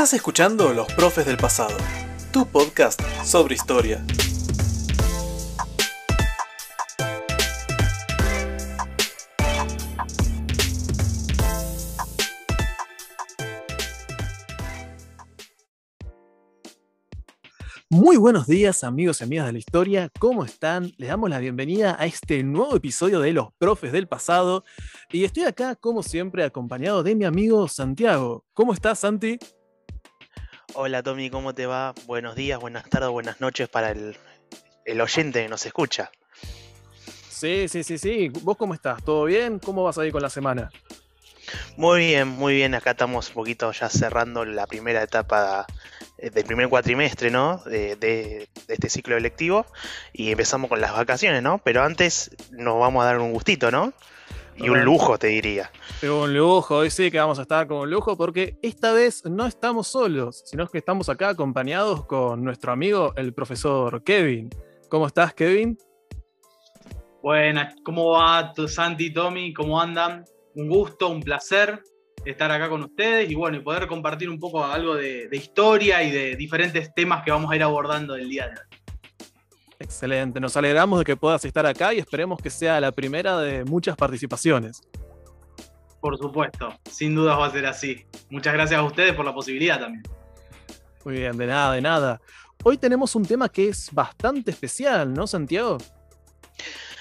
Estás escuchando Los Profes del Pasado, tu podcast sobre historia. Muy buenos días amigos y amigas de la historia, ¿cómo están? Les damos la bienvenida a este nuevo episodio de Los Profes del Pasado y estoy acá como siempre acompañado de mi amigo Santiago. ¿Cómo estás Santi? Hola Tommy, ¿cómo te va? Buenos días, buenas tardes, buenas noches para el, oyente que nos escucha. Sí, sí, sí, sí. ¿Vos cómo estás? ¿Todo bien? ¿Cómo vas a ir con la semana? Muy bien, muy bien. Acá estamos un poquito ya cerrando la primera etapa eh, del primer cuatrimestre, ¿no? De, este ciclo electivo. Y empezamos con las vacaciones, ¿no? Pero antes nos vamos a dar un gustito, ¿no? Y un lujo, te diría. Un lujo, hoy sí que vamos a estar con un lujo porque esta vez no estamos solos, sino que estamos acá acompañados con nuestro amigo, el profesor Kevin. ¿Cómo estás, Kevin? Buenas, ¿cómo va Santi, Tommy? ¿Cómo andan? un gusto, un placer estar acá con ustedes y bueno, y poder compartir un poco algo de, historia y de diferentes temas que vamos a ir abordando el día de hoy. Excelente, nos alegramos de que puedas estar acá y esperemos que sea la primera de muchas participaciones. Por supuesto, sin dudas va a ser así. Muchas gracias a ustedes por la posibilidad también. Muy bien, de nada, de nada. Hoy tenemos un tema que es bastante especial, ¿no, Santiago?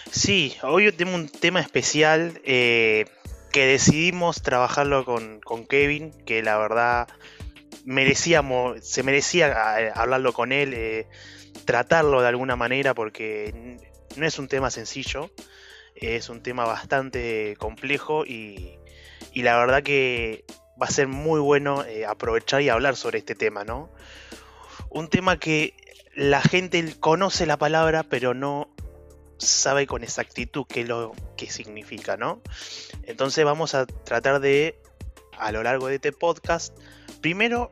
Sí, hoy tenemos un tema especial. Eh, que decidimos trabajarlo con, Kevin, que la verdad merecíamos, se merecía eh, hablarlo con él, eh, tratarlo de alguna manera, porque no es un tema sencillo, es un tema bastante complejo y, la verdad que va a ser muy bueno eh, aprovechar y hablar sobre este tema, ¿no? Un tema que la gente conoce la palabra, pero no sabe con exactitud qué lo que significa, ¿no? Entonces vamos a tratar de, a lo largo de este podcast, primero,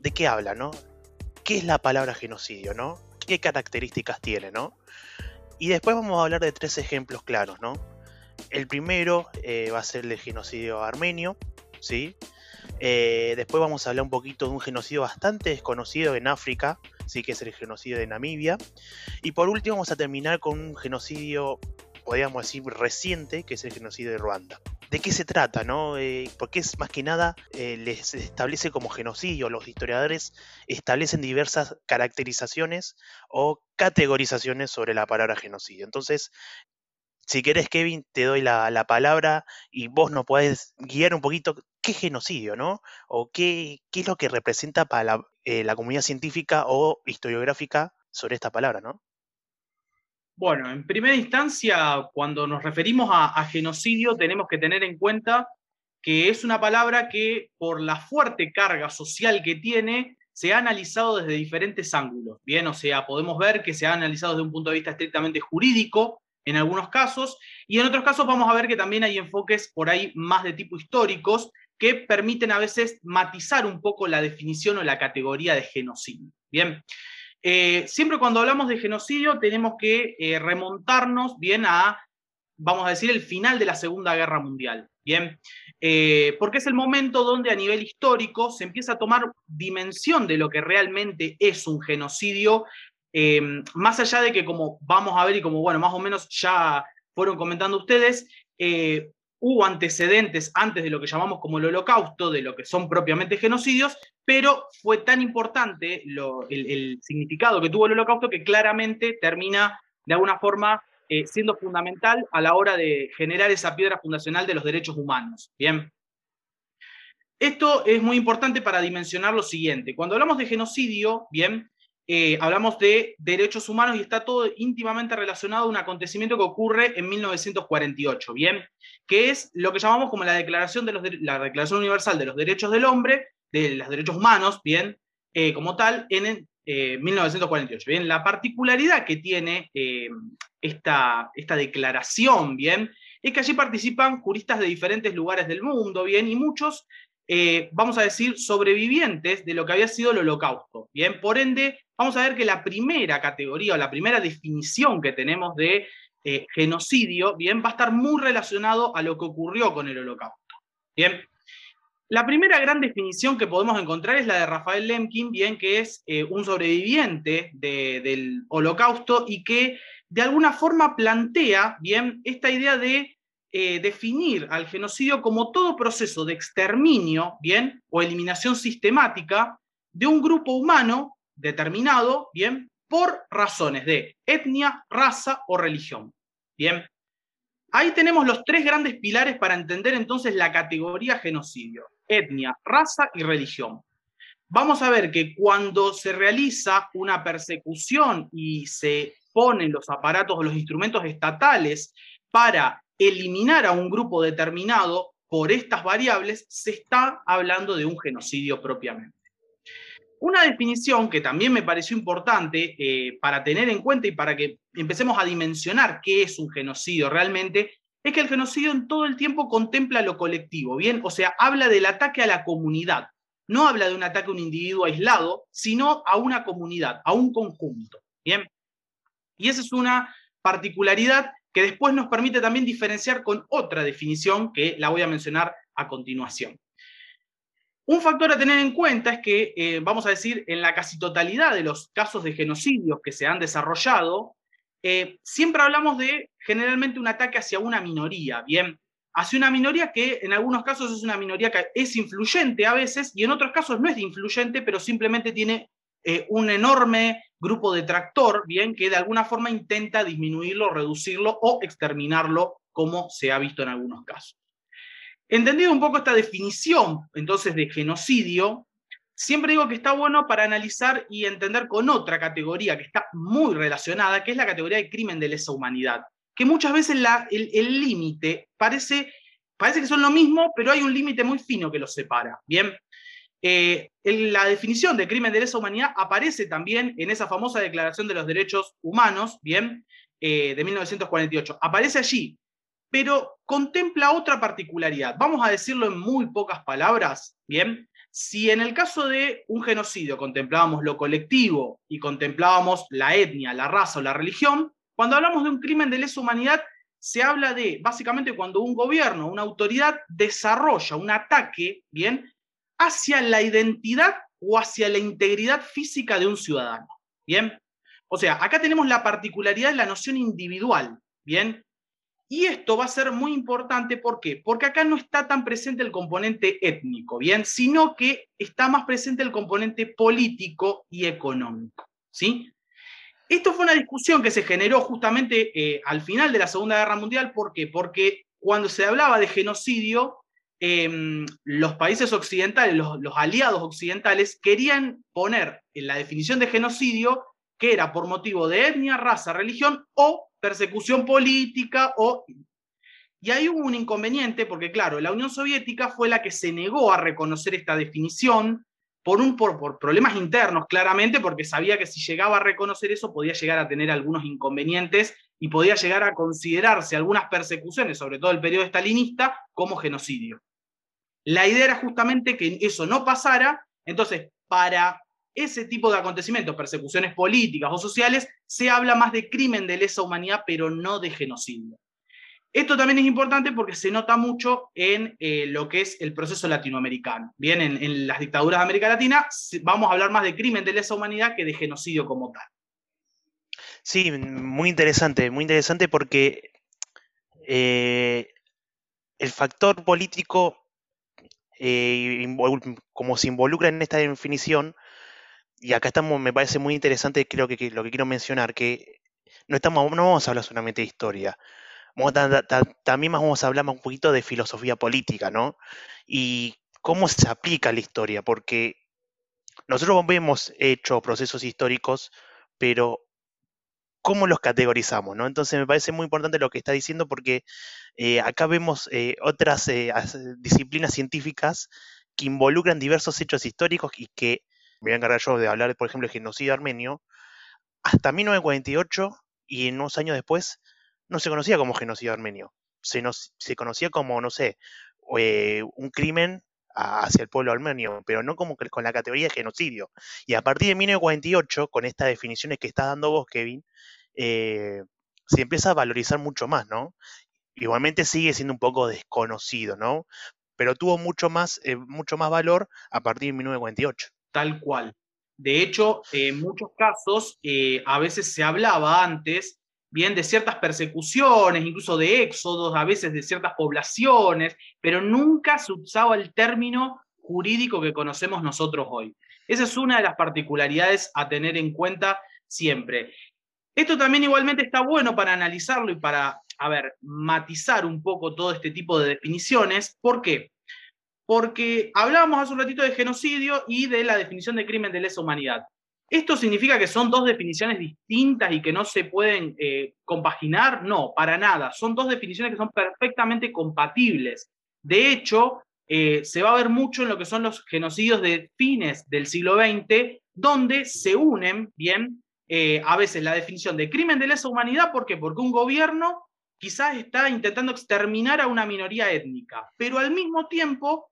¿de qué habla, no? ¿Qué es la palabra genocidio, no? ¿Qué características tiene, no? Y después vamos a hablar de tres ejemplos claros, ¿no? El primero eh, va a ser el genocidio armenio, ¿sí? Eh, después vamos a hablar un poquito de un genocidio bastante desconocido en África, sí que es el genocidio de Namibia. Y por último vamos a terminar con un genocidio, podríamos decir, reciente, que es el genocidio de Ruanda. ¿De qué se trata? No? Eh, porque es más que nada, eh, les establece como genocidio, los historiadores establecen diversas caracterizaciones o categorizaciones sobre la palabra genocidio. Entonces, si querés, Kevin, te doy la, palabra y vos nos podés guiar un poquito qué genocidio, ¿no? O qué, qué es lo que representa para eh, la, comunidad científica o historiográfica sobre esta palabra, ¿no? Bueno, en primera instancia, cuando nos referimos a, genocidio, tenemos que tener en cuenta que es una palabra que, por la fuerte carga social que tiene, se ha analizado desde diferentes ángulos. Bien, o sea, podemos ver que se ha analizado desde un punto de vista estrictamente jurídico, en algunos casos, y en otros casos vamos a ver que también hay enfoques por ahí más de tipo históricos que permiten a veces matizar un poco la definición o la categoría de genocidio. Bien, eh, siempre cuando hablamos de genocidio tenemos que eh, remontarnos bien a, vamos a decir, el final de la Segunda Guerra Mundial. Bien, eh, porque es el momento donde a nivel histórico se empieza a tomar dimensión de lo que realmente es un genocidio más allá de que como vamos a ver y como bueno, más o menos ya fueron comentando ustedes, hubo antecedentes antes de lo que llamamos como el holocausto, de lo que son propiamente genocidios, pero fue tan importante el, significado que tuvo el holocausto que claramente termina de alguna forma eh, siendo fundamental a la hora de generar esa piedra fundacional de los derechos humanos. Bien. Esto es muy importante para dimensionar lo siguiente. Cuando hablamos de genocidio, bien, eh, hablamos de derechos humanos y está todo íntimamente relacionado a un acontecimiento que ocurre en 1948, ¿bien? Que es lo que llamamos como la Declaración, de la Declaración Universal de los Derechos del Hombre, de los derechos humanos, ¿bien? Eh, como tal, en 1948. Eh, ¿bien? La particularidad que tiene esta, esta declaración, ¿bien? Es que allí participan juristas de diferentes lugares del mundo, ¿bien? Y muchos vamos a decir, sobrevivientes de lo que había sido el holocausto. Bien, por ende, vamos a ver que la primera categoría o la primera definición que tenemos de eh, genocidio, bien, va a estar muy relacionado a lo que ocurrió con el holocausto. Bien. La primera gran definición que podemos encontrar es la de Rafael Lemkin, bien que es eh, un sobreviviente del holocausto y que de alguna forma plantea bien esta idea de eh, definir al genocidio como todo proceso de exterminio, bien, o eliminación sistemática de un grupo humano determinado, bien, por razones de etnia, raza o religión. Bien. Ahí tenemos los tres grandes pilares para entender entonces la categoría genocidio etnia, raza y religión. Vamos a ver que cuando se realiza una persecución y se ponen los aparatos o los instrumentos estatales para eliminar a un grupo determinado por estas variables, se está hablando de un genocidio propiamente. Una definición que también me pareció importante eh, para tener en cuenta y para que empecemos a dimensionar qué es un genocidio realmente es que el genocidio en todo el tiempo contempla lo colectivo, ¿bien? O sea, habla del ataque a la comunidad. No habla de un ataque a un individuo aislado, sino a una comunidad, a un conjunto, ¿bien? Y esa es una particularidad que después nos permite también diferenciar con otra definición que la voy a mencionar a continuación. Un factor a tener en cuenta es que, eh, vamos a decir, en la casi totalidad de los casos de genocidios que se han desarrollado, eh, siempre hablamos de generalmente un ataque hacia una minoría, ¿bien? Hacia una minoría que en algunos casos es una minoría que es influyente a veces y en otros casos no es influyente, pero simplemente tiene eh, un enorme grupo de tractor, ¿bien? Que de alguna forma intenta disminuirlo, reducirlo o exterminarlo, como se ha visto en algunos casos. Entendido un poco esta definición, entonces, de genocidio, siempre digo que está bueno para analizar y entender con otra categoría que está muy relacionada, que es la categoría de crimen de lesa humanidad, que muchas veces el límite parece, parece que son lo mismo, pero hay un límite muy fino que los separa. Bien, eh, la definición de crimen de lesa humanidad aparece también en esa famosa Declaración de los Derechos Humanos, bien, eh, de 1948. Aparece allí, pero contempla otra particularidad. Vamos a decirlo en muy pocas palabras, bien, si en el caso de un genocidio contemplábamos lo colectivo y contemplábamos la etnia, la raza o la religión, cuando hablamos de un crimen de lesa humanidad, se habla de básicamente cuando un gobierno, una autoridad desarrolla un ataque, ¿bien?, hacia la identidad o hacia la integridad física de un ciudadano, ¿bien? O sea, acá tenemos la particularidad de la noción individual, ¿bien? Y esto va a ser muy importante, ¿por qué? Porque acá no está tan presente el componente étnico, ¿bien? Sino que está más presente el componente político y económico, ¿sí? Esto fue una discusión que se generó justamente eh, al final de la Segunda Guerra Mundial, ¿por qué? Porque cuando se hablaba de genocidio, em, los países occidentales, los, aliados occidentales, querían poner en la definición de genocidio que era por motivo de etnia, raza, religión o persecución política o... Y ahí hubo un inconveniente porque, claro, la Unión Soviética fue la que se negó a reconocer esta definición por, un, por, por problemas internos, claramente, porque sabía que si llegaba a reconocer eso podía llegar a tener algunos inconvenientes y podía llegar a considerarse algunas persecuciones, sobre todo el periodo estalinista, como genocidio. La idea era justamente que eso no pasara, entonces, para ese tipo de acontecimientos, persecuciones políticas o sociales, se habla más de crimen de lesa humanidad, pero no de genocidio. Esto también es importante porque se nota mucho en eh, lo que es el proceso latinoamericano. Bien, en, las dictaduras de América Latina vamos a hablar más de crimen de lesa humanidad que de genocidio como tal. Sí, muy interesante, muy interesante porque eh, el factor político, eh, como se involucra en esta definición, y acá estamos, me parece muy interesante, creo que, lo que quiero mencionar, que no, estamos, no vamos a hablar solamente de historia, también vamos a hablar un poquito de filosofía política, ¿no? Y cómo se aplica la historia, porque nosotros hemos hecho procesos históricos, pero cómo los categorizamos, ¿no? Entonces me parece muy importante lo que está diciendo porque eh, acá vemos eh, otras eh, disciplinas científicas que involucran diversos hechos históricos y que me voy a encargar yo de hablar, por ejemplo, del genocidio armenio, hasta 1948 y unos años después no se conocía como genocidio armenio, se, se conocía como, no sé, eh, un crimen hacia el pueblo armenio, pero no como con la categoría de genocidio. Y a partir de 1948, con estas definiciones que estás dando vos, Kevin, eh, se empieza a valorizar mucho más, ¿no? Igualmente sigue siendo un poco desconocido, ¿no? pero tuvo mucho más, eh, mucho más valor a partir de 1948. Tal cual. De hecho, en muchos casos, eh, a veces se hablaba antes, bien, de ciertas persecuciones, incluso de éxodos, a veces de ciertas poblaciones, pero nunca se usaba el término jurídico que conocemos nosotros hoy. Esa es una de las particularidades a tener en cuenta siempre. Esto también igualmente está bueno para analizarlo y para, a ver, matizar un poco todo este tipo de definiciones. ¿Por qué? Porque hablábamos hace un ratito de genocidio y de la definición de crimen de lesa humanidad. ¿Esto significa que son dos definiciones distintas y que no se pueden eh, compaginar? No, para nada. Son dos definiciones que son perfectamente compatibles. De hecho, eh, se va a ver mucho en lo que son los genocidios de fines del siglo XX, donde se unen, bien, eh, a veces la definición de crimen de lesa humanidad, ¿por qué? Porque un gobierno quizás está intentando exterminar a una minoría étnica, pero al mismo tiempo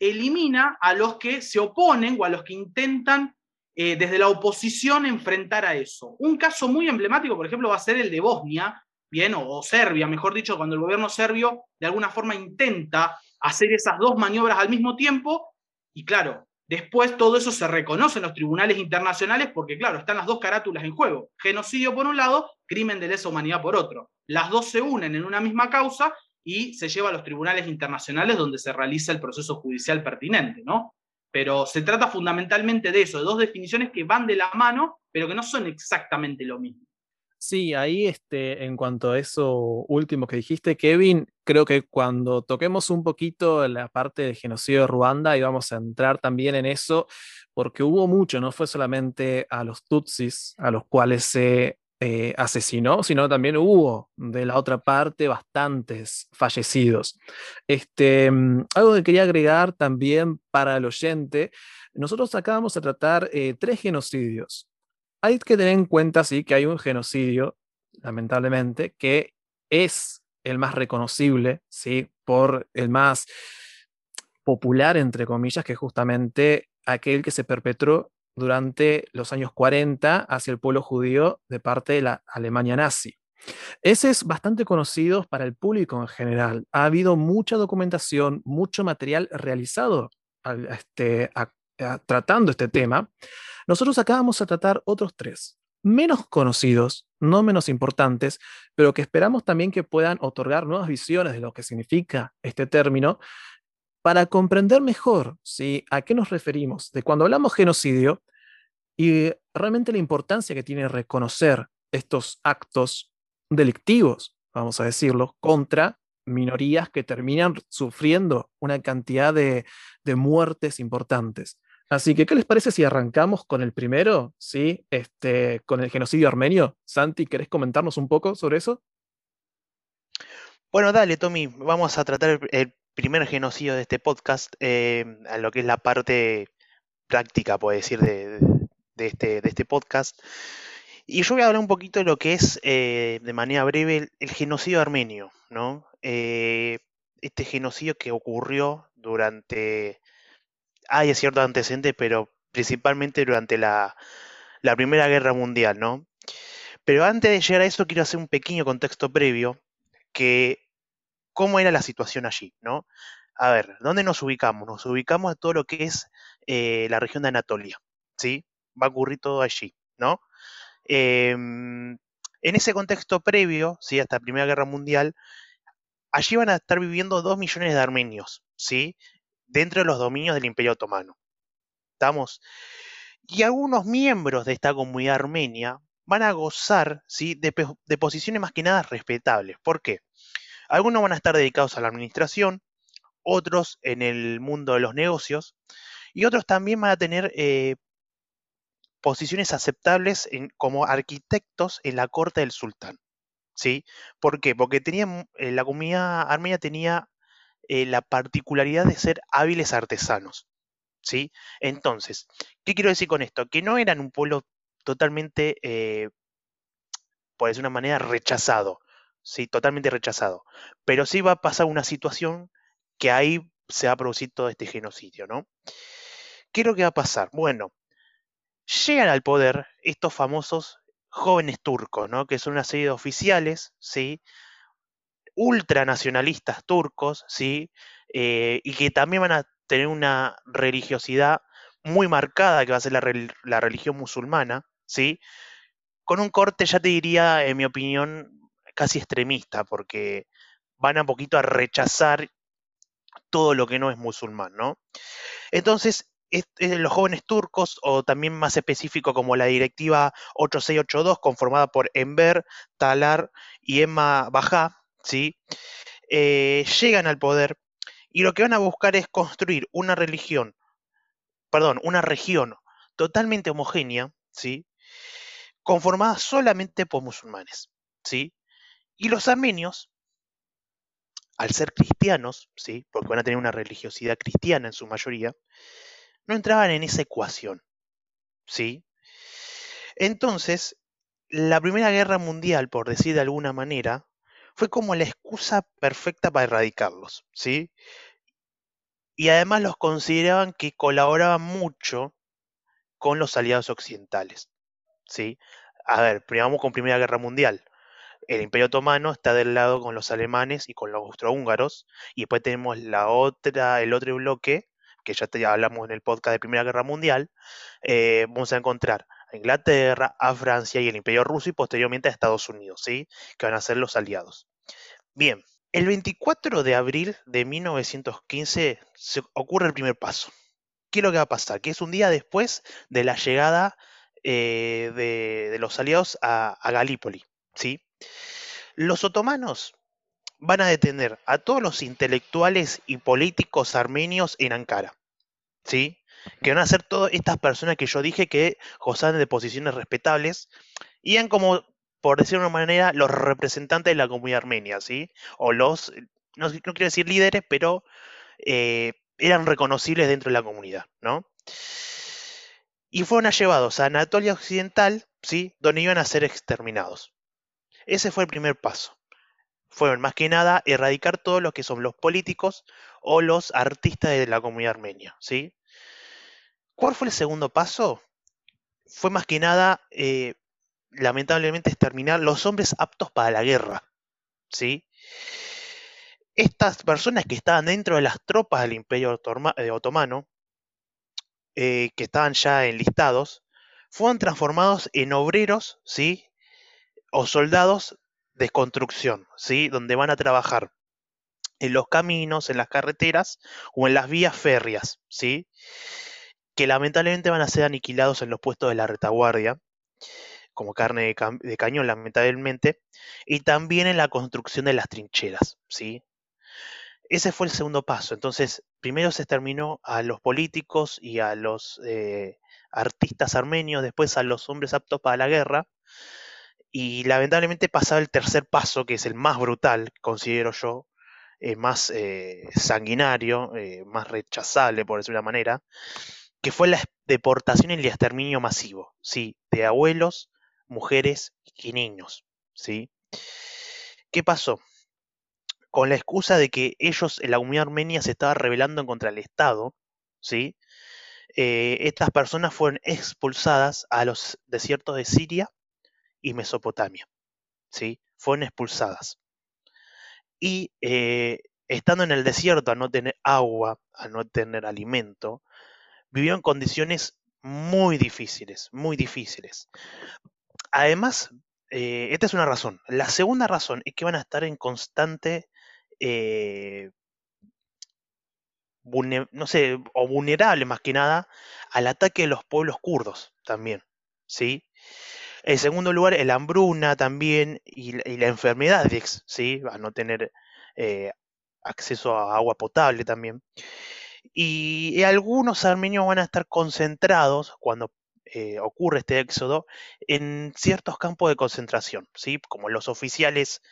elimina a los que se oponen o a los que intentan eh, desde la oposición enfrentar a eso. Un caso muy emblemático, por ejemplo, va a ser el de Bosnia, bien, o, Serbia, mejor dicho, cuando el gobierno serbio de alguna forma intenta hacer esas dos maniobras al mismo tiempo, y claro, después todo eso se reconoce en los tribunales internacionales porque, claro, están las dos carátulas en juego. Genocidio por un lado, crimen de lesa humanidad por otro. Las dos se unen en una misma causa y se lleva a los tribunales internacionales donde se realiza el proceso judicial pertinente, ¿no? Pero se trata fundamentalmente de eso, de dos definiciones que van de la mano, pero que no son exactamente lo mismo. Sí, ahí este, en cuanto a eso último que dijiste, Kevin, creo que cuando toquemos un poquito la parte del genocidio de Ruanda, íbamos a entrar también en eso, porque hubo mucho, no fue solamente a los Tutsis a los cuales se eh, asesinó, sino también hubo de la otra parte bastantes fallecidos. Este, mm, algo que quería agregar también para el oyente, nosotros acabamos de tratar eh, tres genocidios. Hay que tener en cuenta, sí, que hay un genocidio, lamentablemente, que es el más reconocible, sí, por el más popular, entre comillas, que es justamente aquel que se perpetró durante los años 40 hacia el pueblo judío de parte de la Alemania nazi. Ese es bastante conocido para el público en general. Ha habido mucha documentación, mucho material realizado este, tratando este tema. Nosotros acá vamos a tratar otros tres, menos conocidos, no menos importantes, pero que esperamos también que puedan otorgar nuevas visiones de lo que significa este término para comprender mejor ¿sí? a qué nos referimos de cuando hablamos genocidio y realmente la importancia que tiene reconocer estos actos delictivos, vamos a decirlo, contra minorías que terminan sufriendo una cantidad de, muertes importantes. Así que, ¿qué les parece si arrancamos con el primero? ¿Sí? Este, con el genocidio armenio. Santi, ¿querés comentarnos un poco sobre eso? Bueno, dale, Tommy. Vamos a tratar el primer genocidio de este podcast, eh, a lo que es la parte práctica, puede decir, de, este, de este podcast. Y yo voy a hablar un poquito de lo que es, eh, de manera breve, el, genocidio armenio, ¿no? Eh, este genocidio que ocurrió durante... Hay cierto antecedente, pero principalmente durante la, la Primera Guerra Mundial, ¿no? Pero antes de llegar a eso, quiero hacer un pequeño contexto previo, que cómo era la situación allí, ¿no? A ver, ¿dónde nos ubicamos? Nos ubicamos a todo lo que es eh, la región de Anatolia, ¿sí? Va a ocurrir todo allí, ¿no? Em, en ese contexto previo, ¿sí? Hasta la Primera Guerra Mundial, allí van a estar viviendo dos millones de armenios, ¿sí? Dentro de los dominios del Imperio Otomano. ¿Estamos? Y algunos miembros de esta comunidad armenia van a gozar, ¿sí? De, de posiciones más que nada respetables. ¿Por qué? Algunos van a estar dedicados a la administración, otros en el mundo de los negocios y otros también van a tener eh, posiciones aceptables como arquitectos en la corte del sultán. ¿Sí? ¿Por qué? Porque eh, la comunidad armenia tenía eh, la particularidad de ser hábiles artesanos. ¿Sí? Entonces, ¿qué quiero decir con esto? Que no eran un pueblo totalmente, por decir una manera, rechazado sí, totalmente rechazado. Pero sí va a pasar una situación que ahí se va a producir todo este genocidio, ¿no? ¿Qué es lo que va a pasar? Bueno, llegan al poder estos famosos jóvenes turcos, ¿no? Que son una serie de oficiales, ¿sí? ultranacionalistas turcos, ¿sí? eh, y que también van a tener una religiosidad muy marcada, que va a ser la, la religión musulmana, ¿sí? Con un corte, ya te diría, en mi opinión, casi extremista, porque van a poquito a rechazar todo lo que no es musulmán, ¿no? Entonces, los jóvenes turcos, o también más específico como la directiva 8682, conformada por Enver, Talar y Emma Bajá, ¿sí? Eh, llegan al poder y lo que van a buscar es construir una religión, perdón, una región totalmente homogénea, ¿sí? conformada solamente por musulmanes, ¿sí? Y los armenios, al ser cristianos, ¿sí? Porque van a tener una religiosidad cristiana en su mayoría, no entraban en esa ecuación, ¿sí? Entonces, la Primera Guerra Mundial, por decir de alguna manera, fue como la excusa perfecta para erradicarlos, ¿sí? Y además los consideraban que colaboraban mucho con los aliados occidentales, ¿sí? A ver, vamos con Primera Guerra Mundial. El Imperio Otomano está del lado con los alemanes y con los austrohúngaros, y después tenemos la otra, el otro bloque, que ya te hablamos en el podcast de Primera Guerra Mundial, eh, vamos a encontrar a Inglaterra, a Francia y el Imperio Ruso y posteriormente a Estados Unidos, ¿sí? que van a ser los aliados. Bien, el 24 de abril de 1915 se ocurre el primer paso. ¿Qué es lo que va a pasar? Que es un día después de la llegada eh, de, los aliados a, Galípoli. ¿sí? Los otomanos van a detener a todos los intelectuales y políticos armenios en Ankara. ¿sí? Que van a ser todas estas personas que yo dije que gozaban de posiciones respetables y eran como, por decirlo de una manera, los representantes de la comunidad armenia, ¿sí? O los, no, quiero decir líderes, pero eh, eran reconocibles dentro de la comunidad, ¿no? y fueron llevados a Anatolia Occidental, ¿sí? donde iban a ser exterminados. Ese fue el primer paso. Fueron más que nada erradicar todo lo que son los políticos o los artistas de la comunidad armenia. ¿sí? ¿Cuál fue el segundo paso? Fue más que nada, eh, lamentablemente, exterminar los hombres aptos para la guerra. ¿sí? Estas personas que estaban dentro de las tropas del Imperio eh, Otomano eh, que estaban ya enlistados, fueron transformados en obreros, ¿sí? O soldados de construcción, ¿sí? Donde van a trabajar en los caminos, en las carreteras o en las vías férreas, ¿sí? Que lamentablemente van a ser aniquilados en los puestos de la retaguardia, como carne de, cañón, lamentablemente, y también en la construcción de las trincheras, ¿sí? Ese fue el segundo paso. Entonces, primero se exterminó a los políticos y a los eh, artistas armenios, después a los hombres aptos para la guerra. Y lamentablemente pasaba el tercer paso, que es el más brutal, considero yo, eh, más eh, sanguinario, más rechazable, por decirlo de una manera, que fue la deportación y el exterminio masivo, ¿sí? De abuelos, mujeres y niños, ¿sí? ¿Qué pasó? con la excusa de que ellos, la comunidad armenia, se estaba rebelando contra el Estado, ¿sí? Eh, estas personas fueron expulsadas a los desiertos de Siria y Mesopotamia, ¿sí? Fueron expulsadas. Y eh, estando en el desierto, a no tener agua, a no tener alimento, vivieron en condiciones muy difíciles, muy difíciles. Además, eh, esta es una razón. La segunda razón es que van a estar en constante eh, no sé, o vulnerable más que nada al ataque de los pueblos kurdos también, ¿sí? En segundo lugar, el hambruna también y, la enfermedad, ¿sí? A no tener eh, acceso a agua potable también. Y, algunos armenios van a estar concentrados cuando eh, ocurre este éxodo en ciertos campos de concentración, ¿sí? Como los oficiales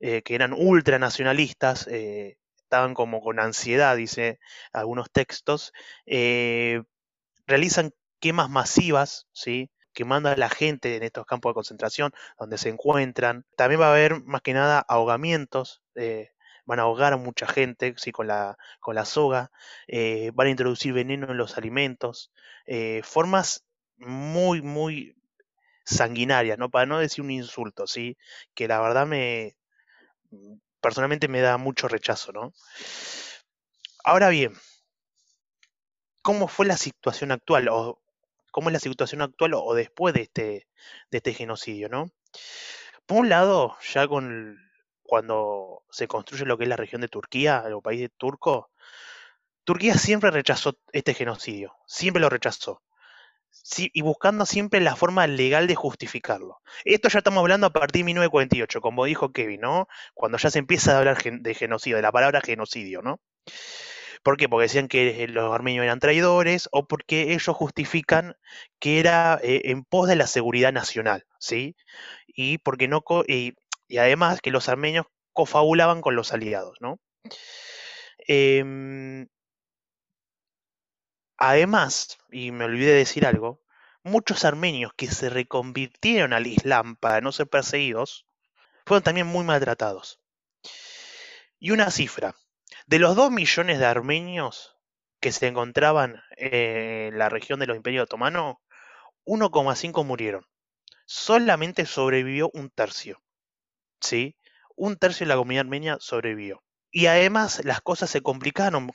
eh, que eran ultranacionalistas, estaban como con ansiedad, dice algunos textos, realizan quemas masivas, ¿sí? Quemando a la gente en estos campos de concentración donde se encuentran. También va a haber más que nada ahogamientos, van a ahogar a mucha gente ¿sí? con, la, con la soga, van a introducir veneno en los alimentos, formas muy, muy sanguinarias, ¿no? Para no decir un insulto, ¿sí? Que la verdad me, personalmente me da mucho rechazo, ¿no? Ahora bien, ¿cómo fue la situación actual? Cómo es la situación actual o, después de este, de este genocidio, ¿no? Por un lado, ya con cuando se construye lo que es la región de Turquía, el país turco, Turquía siempre rechazó este genocidio, siempre lo rechazó. y buscando siempre la forma legal de justificarlo. Esto ya estamos hablando a partir de 1948, como dijo Kevin, ¿no? Cuando ya se empieza a hablar de genocidio, de la palabra genocidio, ¿no? ¿Por qué? Porque decían que los armenios eran traidores o porque ellos justifican que era eh, en pos de la seguridad nacional, ¿sí? Y porque no y, además que los armenios cofabulaban con los aliados, ¿no? Em, Además, y me olvidé de decir algo, muchos armenios que se reconvirtieron al Islam para no ser perseguidos, fueron también muy maltratados. Y una cifra, de los 2 millones de armenios que se encontraban en la región de los imperios otomanos, 1,5 murieron. Solamente sobrevivió un tercio. ¿Sí? Un tercio de la comunidad armenia sobrevivió. Y además las cosas se complicaron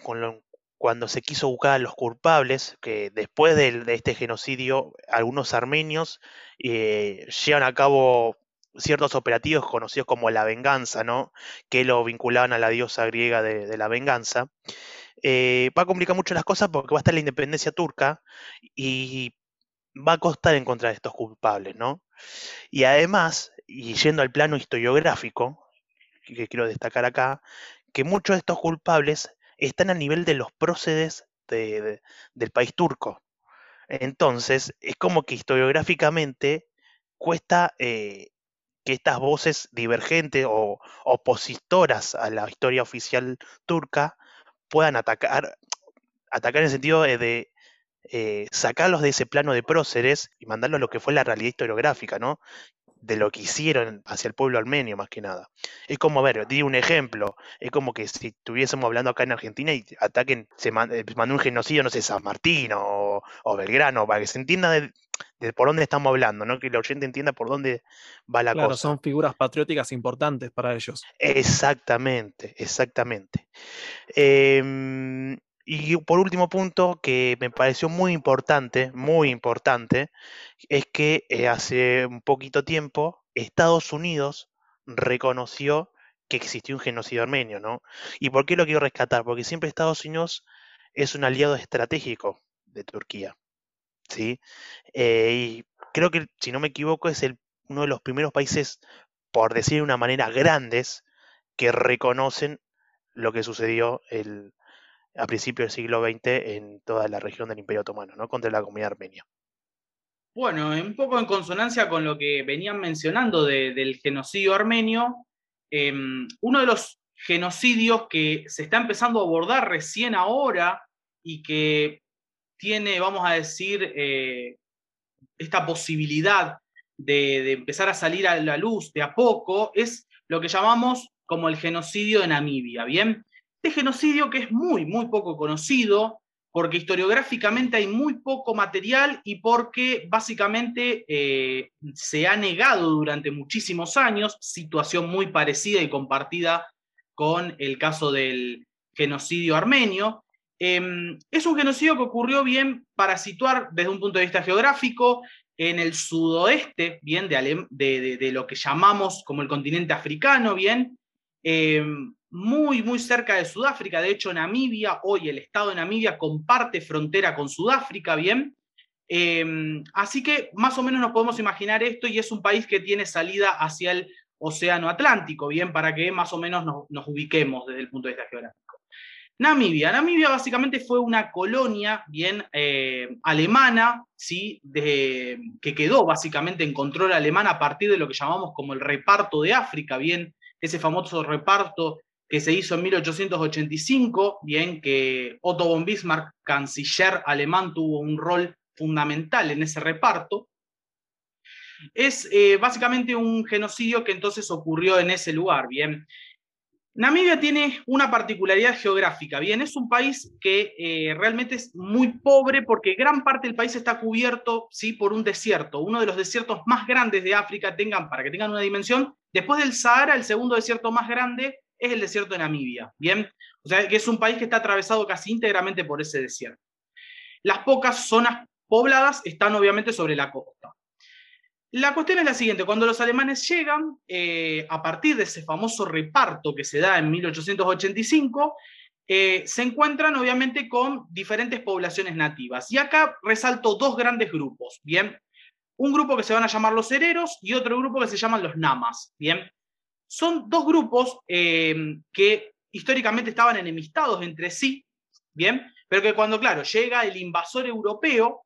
cuando se quiso buscar a los culpables, que después de, este genocidio, algunos armenios eh, llevan a cabo ciertos operativos conocidos como la venganza, ¿no? Que lo vinculaban a la diosa griega de, la venganza. Eh, va a complicar mucho las cosas porque va a estar la independencia turca y va a costar encontrar estos culpables, ¿no? Y además, y yendo al plano historiográfico, que quiero destacar acá, que muchos de estos culpables están a nivel de los prócedes del país turco. Entonces, es como que historiográficamente cuesta eh, que estas voces divergentes o opositoras a la historia oficial turca puedan atacar, atacar en el sentido de, eh, sacarlos de ese plano de próceres y mandarlos a lo que fue la realidad historiográfica, ¿no? de lo que hicieron hacia el pueblo armenio más que nada. Es como, a ver, di un ejemplo, es como que si estuviésemos hablando acá en Argentina y ataquen, se eh, mandó un genocidio, no sé, San Martín o, Belgrano, para que se entienda de, por dónde estamos hablando, ¿no? Que el oyente entienda por dónde va la claro, cosa. son figuras patrióticas importantes para ellos. Exactamente, exactamente. Em, y por último punto que me pareció muy importante, muy importante, es que eh, hace un poquito tiempo Estados Unidos reconoció que existió un genocidio armenio, ¿no? ¿Y por qué lo quiero rescatar? Porque siempre Estados Unidos es un aliado estratégico de Turquía, ¿sí? Eh, y creo que, si no me equivoco, es el, uno de los primeros países, por decir de una manera, grandes, que reconocen lo que sucedió el, a principios del siglo XX en toda la región del Imperio Otomano, ¿no? contra la comunidad armenia. Bueno, un poco en consonancia con lo que venían mencionando del genocidio armenio, em, uno de los genocidios que se está empezando a abordar recién ahora y que tiene, vamos a decir, eh, esta posibilidad de, empezar a salir a la luz de a poco, es lo que llamamos como el genocidio de Namibia, ¿bien? Este genocidio que es muy, muy poco conocido, porque historiográficamente hay muy poco material y porque básicamente eh, se ha negado durante muchísimos años, situación muy parecida y compartida con el caso del genocidio armenio. Em, es un genocidio que ocurrió bien para situar desde un punto de vista geográfico en el sudoeste, bien, de, lo que llamamos como el continente africano, bien, em, muy, muy cerca de Sudáfrica. De hecho, Namibia, hoy el estado de Namibia comparte frontera con Sudáfrica, ¿bien? Em, así que más o menos nos podemos imaginar esto y es un país que tiene salida hacia el Océano Atlántico, ¿bien? Para que más o menos nos, ubiquemos desde el punto de vista geográfico. Namibia. Namibia básicamente fue una colonia, bien, eh, alemana, ¿sí? Que quedó básicamente en control alemán a partir de lo que llamamos como el reparto de África, bien, ese famoso reparto que se hizo en 1885, bien que Otto von Bismarck, canciller alemán, tuvo un rol fundamental en ese reparto. Es eh, básicamente un genocidio que entonces ocurrió en ese lugar, bien. Namibia tiene una particularidad geográfica, bien, es un país que eh, realmente es muy pobre porque gran parte del país está cubierto, sí, por un desierto, uno de los desiertos más grandes de África, tengan, para que tengan una dimensión, después del Sahara, el segundo desierto más grande es el desierto de Namibia, ¿bien? O sea, que es un país que está atravesado casi íntegramente por ese desierto. Las pocas zonas pobladas están obviamente sobre la costa. La cuestión es la siguiente, cuando los alemanes llegan, eh, a partir de ese famoso reparto que se da en 1885, eh, se encuentran obviamente con diferentes poblaciones nativas. Y acá resalto dos grandes grupos, ¿bien? Un grupo que se van a llamar los hereros y otro grupo que se llaman los namas, ¿bien? Son dos grupos eh, que históricamente estaban enemistados entre sí, ¿bien? Pero que cuando, claro, llega el invasor europeo,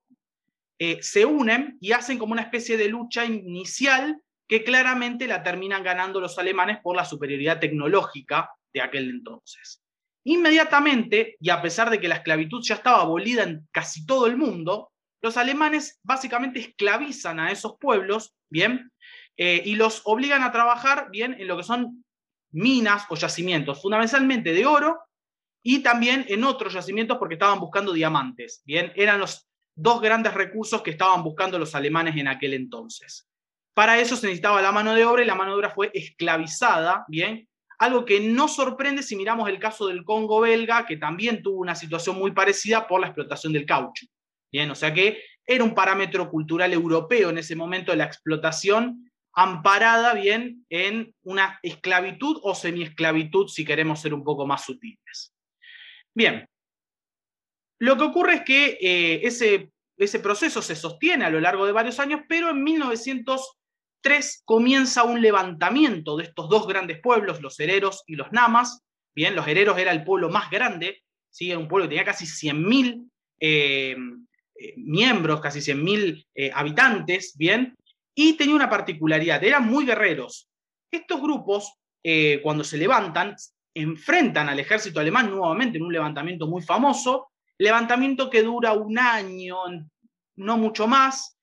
eh, se unen y hacen como una especie de lucha inicial que claramente la terminan ganando los alemanes por la superioridad tecnológica de aquel entonces. Inmediatamente, y a pesar de que la esclavitud ya estaba abolida en casi todo el mundo, los alemanes básicamente esclavizan a esos pueblos, ¿bien? Eh, y los obligan a trabajar, ¿bien? En lo que son minas o yacimientos, fundamentalmente de oro y también en otros yacimientos porque estaban buscando diamantes, ¿bien? Eran los dos grandes recursos que estaban buscando los alemanes en aquel entonces. Para eso se necesitaba la mano de obra y la mano de obra fue esclavizada, ¿bien? Algo que no sorprende si miramos el caso del Congo belga, que también tuvo una situación muy parecida por la explotación del caucho. Bien, o sea que era un parámetro cultural europeo en ese momento la explotación, amparada bien en una esclavitud o semiesclavitud, si queremos ser un poco más sutiles. Bien, lo que ocurre es que eh, ese, proceso se sostiene a lo largo de varios años, pero en 1903 comienza un levantamiento de estos dos grandes pueblos, los hereros y los namas. Bien, los hereros era el pueblo más grande, era un pueblo que tenía casi 100.000 eh, eh, miembros, casi 100.000 habitantes, ¿bien? Y tenía una particularidad, eran muy guerreros. Estos grupos, cuando se levantan, enfrentan al ejército alemán nuevamente en un levantamiento muy famoso, levantamiento que dura un año, no mucho más,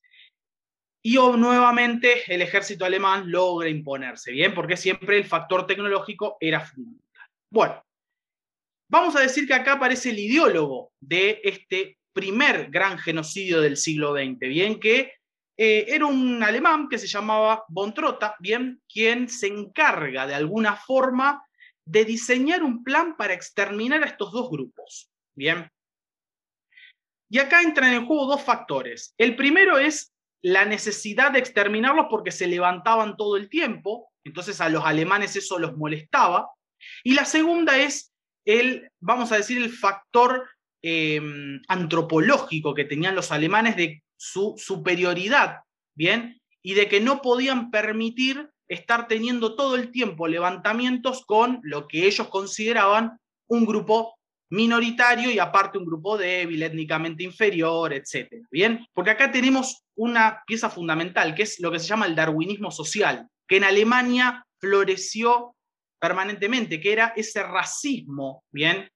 y nuevamente el ejército alemán logra imponerse, ¿bien? Porque siempre el factor tecnológico era fundamental. Bueno, vamos a decir que acá aparece el ideólogo de este primer gran genocidio del siglo XX, ¿bien? Que eh, era un alemán que se llamaba von Trotta, ¿bien? Quien se encarga de alguna forma de diseñar un plan para exterminar a estos dos grupos, ¿bien? Y acá entran en juego dos factores. El primero es la necesidad de exterminarlos porque se levantaban todo el tiempo, entonces a los alemanes eso los molestaba. Y la segunda es el, vamos a decir, el factor em, antropológico que tenían los alemanes de su superioridad, ¿bien? Y de que no podían permitir estar teniendo todo el tiempo levantamientos con lo que ellos consideraban un grupo minoritario y aparte un grupo débil, étnicamente inferior, etc. ¿Bien? Porque acá tenemos una pieza fundamental, que es lo que se llama el darwinismo social, que en Alemania floreció permanentemente, que era ese racismo, ¿bien?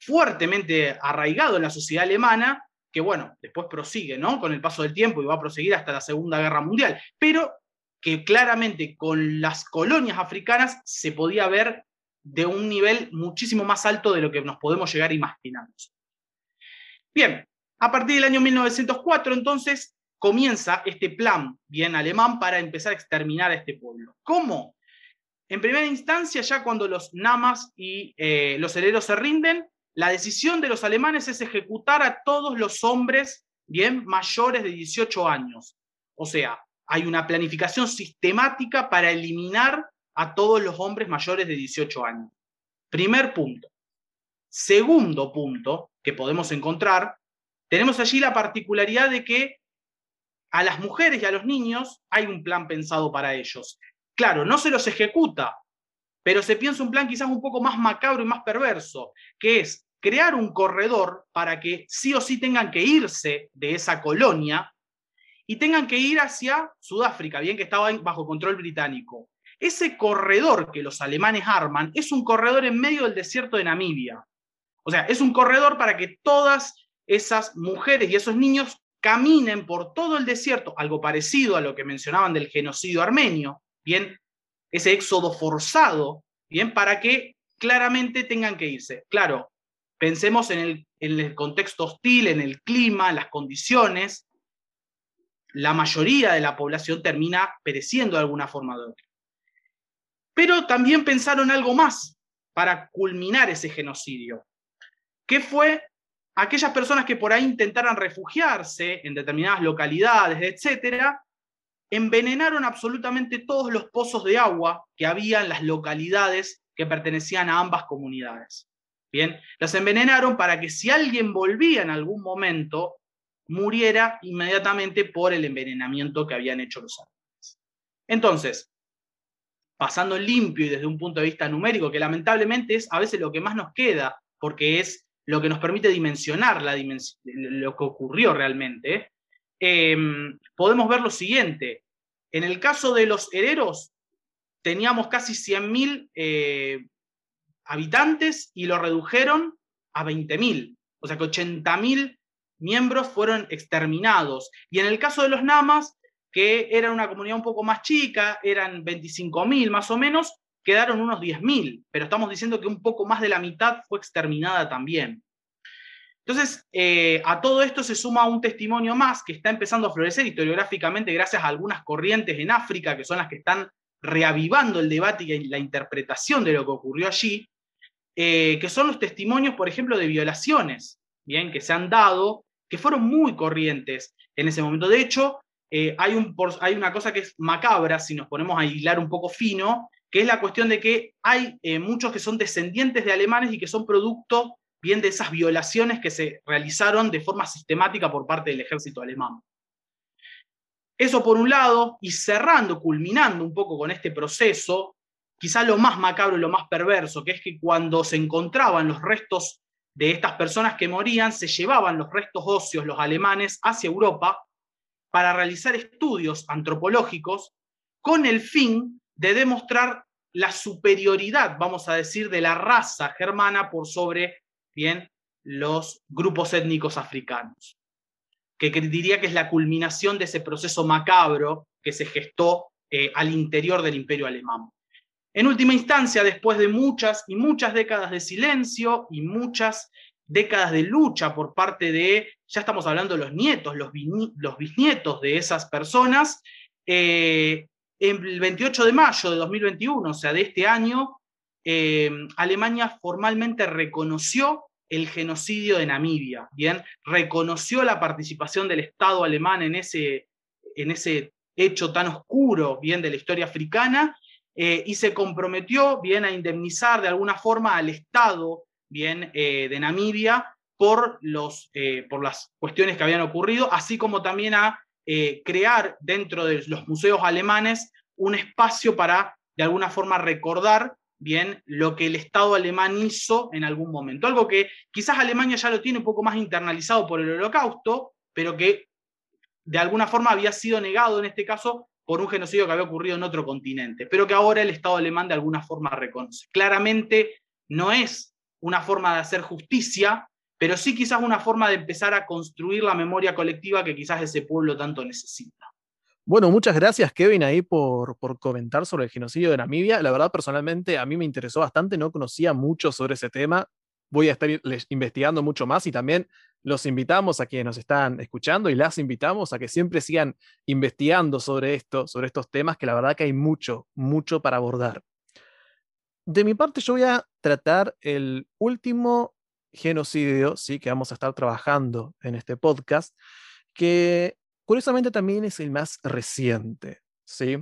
Fuertemente arraigado en la sociedad alemana, que bueno, después prosigue, ¿no? Con el paso del tiempo y va a proseguir hasta la Segunda Guerra Mundial, pero que claramente con las colonias africanas se podía ver de un nivel muchísimo más alto de lo que nos podemos llegar a imaginar. Bien, a partir del año 1904 entonces comienza este plan bien alemán para empezar a exterminar a este pueblo. ¿Cómo? En primera instancia, ya cuando los namas y eh, los herederos se rinden, la decisión de los alemanes es ejecutar a todos los hombres bien mayores de 18 años. O sea, hay una planificación sistemática para eliminar a todos los hombres mayores de 18 años. Primer punto. Segundo punto que podemos encontrar, tenemos allí la particularidad de que a las mujeres y a los niños hay un plan pensado para ellos. Claro, no se los ejecuta, pero se piensa un plan quizás un poco más macabro y más perverso, que es crear un corredor para que sí o sí tengan que irse de esa colonia y tengan que ir hacia Sudáfrica, bien que estaba bajo control británico. Ese corredor que los alemanes arman es un corredor en medio del desierto de Namibia. O sea, es un corredor para que todas esas mujeres y esos niños caminen por todo el desierto, algo parecido a lo que mencionaban del genocidio armenio, bien, ese éxodo forzado, bien, para que claramente tengan que irse. Claro, pensemos en el, contexto hostil, en el clima, las condiciones, la mayoría de la población termina pereciendo de alguna forma u otra. Pero también pensaron algo más, para culminar ese genocidio, que fue aquellas personas que por ahí intentaran refugiarse en determinadas localidades, etcétera, envenenaron absolutamente todos los pozos de agua que había en las localidades que pertenecían a ambas comunidades. Bien, las envenenaron para que si alguien volvía en algún momento, muriera inmediatamente por el envenenamiento que habían hecho los animales. Entonces, pasando limpio y desde un punto de vista numérico, que lamentablemente es a veces lo que más nos queda, porque es lo que nos permite dimensionar la lo que ocurrió realmente, em, podemos ver lo siguiente. En el caso de los herederos, teníamos casi 100.000 eh, habitantes y lo redujeron a 20.000. O sea que 80.000 miembros fueron exterminados. Y en el caso de los Namas, que era una comunidad un poco más chica, eran 25.000 más o menos, quedaron unos 10.000, pero estamos diciendo que un poco más de la mitad fue exterminada también. Entonces, eh, a todo esto se suma un testimonio más que está empezando a florecer historiográficamente gracias a algunas corrientes en África, que son las que están reavivando el debate y la interpretación de lo que ocurrió allí, eh, que son los testimonios, por ejemplo, de violaciones, bien, que se han dado, que fueron muy corrientes en ese momento. De hecho, eh, hay, un, hay, una cosa que es macabra, si nos ponemos a hilar un poco fino, que es la cuestión de que hay eh, muchos que son descendientes de alemanes y que son producto bien de esas violaciones que se realizaron de forma sistemática por parte del ejército alemán. Eso por un lado, y cerrando, culminando un poco con este proceso, quizá lo más macabro y lo más perverso, que es que cuando se encontraban los restos de estas personas que morían, se llevaban los restos óseos, los alemanes, hacia Europa para realizar estudios antropológicos con el fin de demostrar la superioridad, vamos a decir, de la raza germana por sobre bien, los grupos étnicos africanos, que diría que es la culminación de ese proceso macabro que se gestó eh, al interior del imperio alemán. En última instancia, después de muchas y muchas décadas de silencio y muchas décadas de lucha por parte de, ya estamos hablando de los nietos, los, bisnietos de esas personas, eh, el 28 de mayo de 2021, o sea, de este año, eh, Alemania formalmente reconoció el genocidio de Namibia, ¿bien? Reconoció la participación del Estado alemán en ese, en ese hecho tan oscuro, ¿bien? De la historia africana, eh, y se comprometió, ¿bien? A indemnizar de alguna forma al Estado, ¿bien? Eh, de Namibia por, los, por las cuestiones que habían ocurrido, así como también a eh, crear dentro de los museos alemanes un espacio para, de alguna forma, recordar bien lo que el Estado alemán hizo en algún momento. Algo que quizás Alemania ya lo tiene un poco más internalizado por el holocausto, pero que de alguna forma había sido negado en este caso por un genocidio que había ocurrido en otro continente, pero que ahora el Estado alemán de alguna forma reconoce. Claramente no es una forma de hacer justicia, pero sí quizás una forma de empezar a construir la memoria colectiva que quizás ese pueblo tanto necesita. Bueno, muchas gracias Kevin ahí por, por, comentar sobre el genocidio de Namibia. La verdad, personalmente a mí me interesó bastante, no conocía mucho sobre ese tema. Voy a estar investigando mucho más y también los invitamos a quienes nos están escuchando y las invitamos a que siempre sigan investigando sobre esto, sobre estos temas, que la verdad que hay mucho, mucho para abordar. De mi parte, yo voy a tratar el último genocidio, ¿sí? que vamos a estar trabajando en este podcast, que curiosamente también es el más reciente. ¿sí?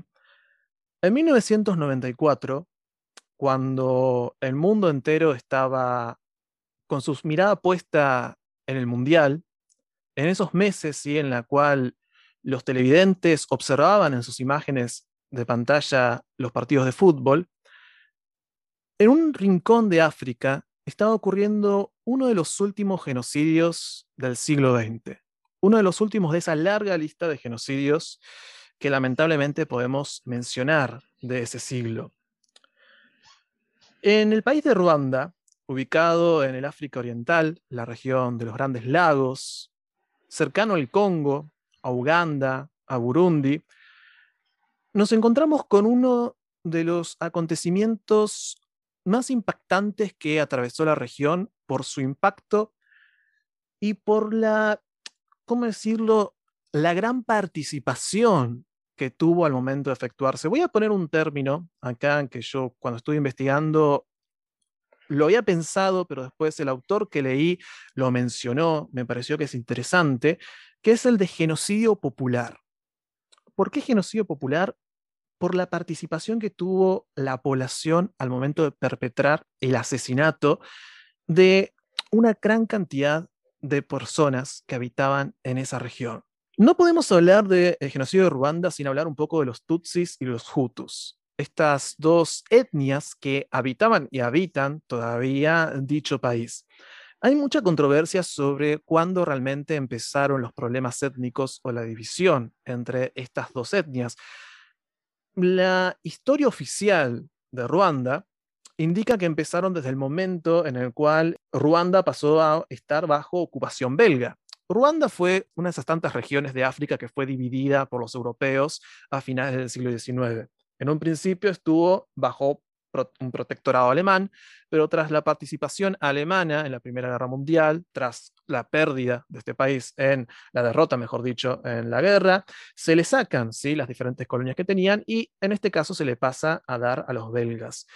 En 1994, cuando el mundo entero estaba con su mirada puesta en el Mundial, en esos meses ¿sí? en la cual los televidentes observaban en sus imágenes de pantalla los partidos de fútbol, en un rincón de África estaba ocurriendo uno de los últimos genocidios del siglo XX, uno de los últimos de esa larga lista de genocidios que lamentablemente podemos mencionar de ese siglo. En el país de Ruanda, ubicado en el África Oriental, la región de los Grandes Lagos, cercano al Congo, a Uganda, a Burundi, nos encontramos con uno de los acontecimientos más impactantes que atravesó la región por su impacto y por la, ¿cómo decirlo?, la gran participación que tuvo al momento de efectuarse. Voy a poner un término acá que yo cuando estuve investigando lo había pensado, pero después el autor que leí lo mencionó, me pareció que es interesante, que es el de genocidio popular. ¿Por qué genocidio popular? Por la participación que tuvo la población al momento de perpetrar el asesinato de una gran cantidad de personas que habitaban en esa región. No podemos hablar del genocidio de Ruanda sin hablar un poco de los Tutsis y los Hutus estas dos etnias que habitaban y habitan todavía dicho país. Hay mucha controversia sobre cuándo realmente empezaron los problemas étnicos o la división entre estas dos etnias. La historia oficial de Ruanda indica que empezaron desde el momento en el cual Ruanda pasó a estar bajo ocupación belga. Ruanda fue una de esas tantas regiones de África que fue dividida por los europeos a finales del siglo XIX. En un principio estuvo bajo un protectorado alemán, pero tras la participación alemana en la Primera Guerra Mundial, tras la pérdida de este país en la derrota, mejor dicho, en la guerra, se le sacan ¿sí? las diferentes colonias que tenían y en este caso se le pasa a dar a los belgas.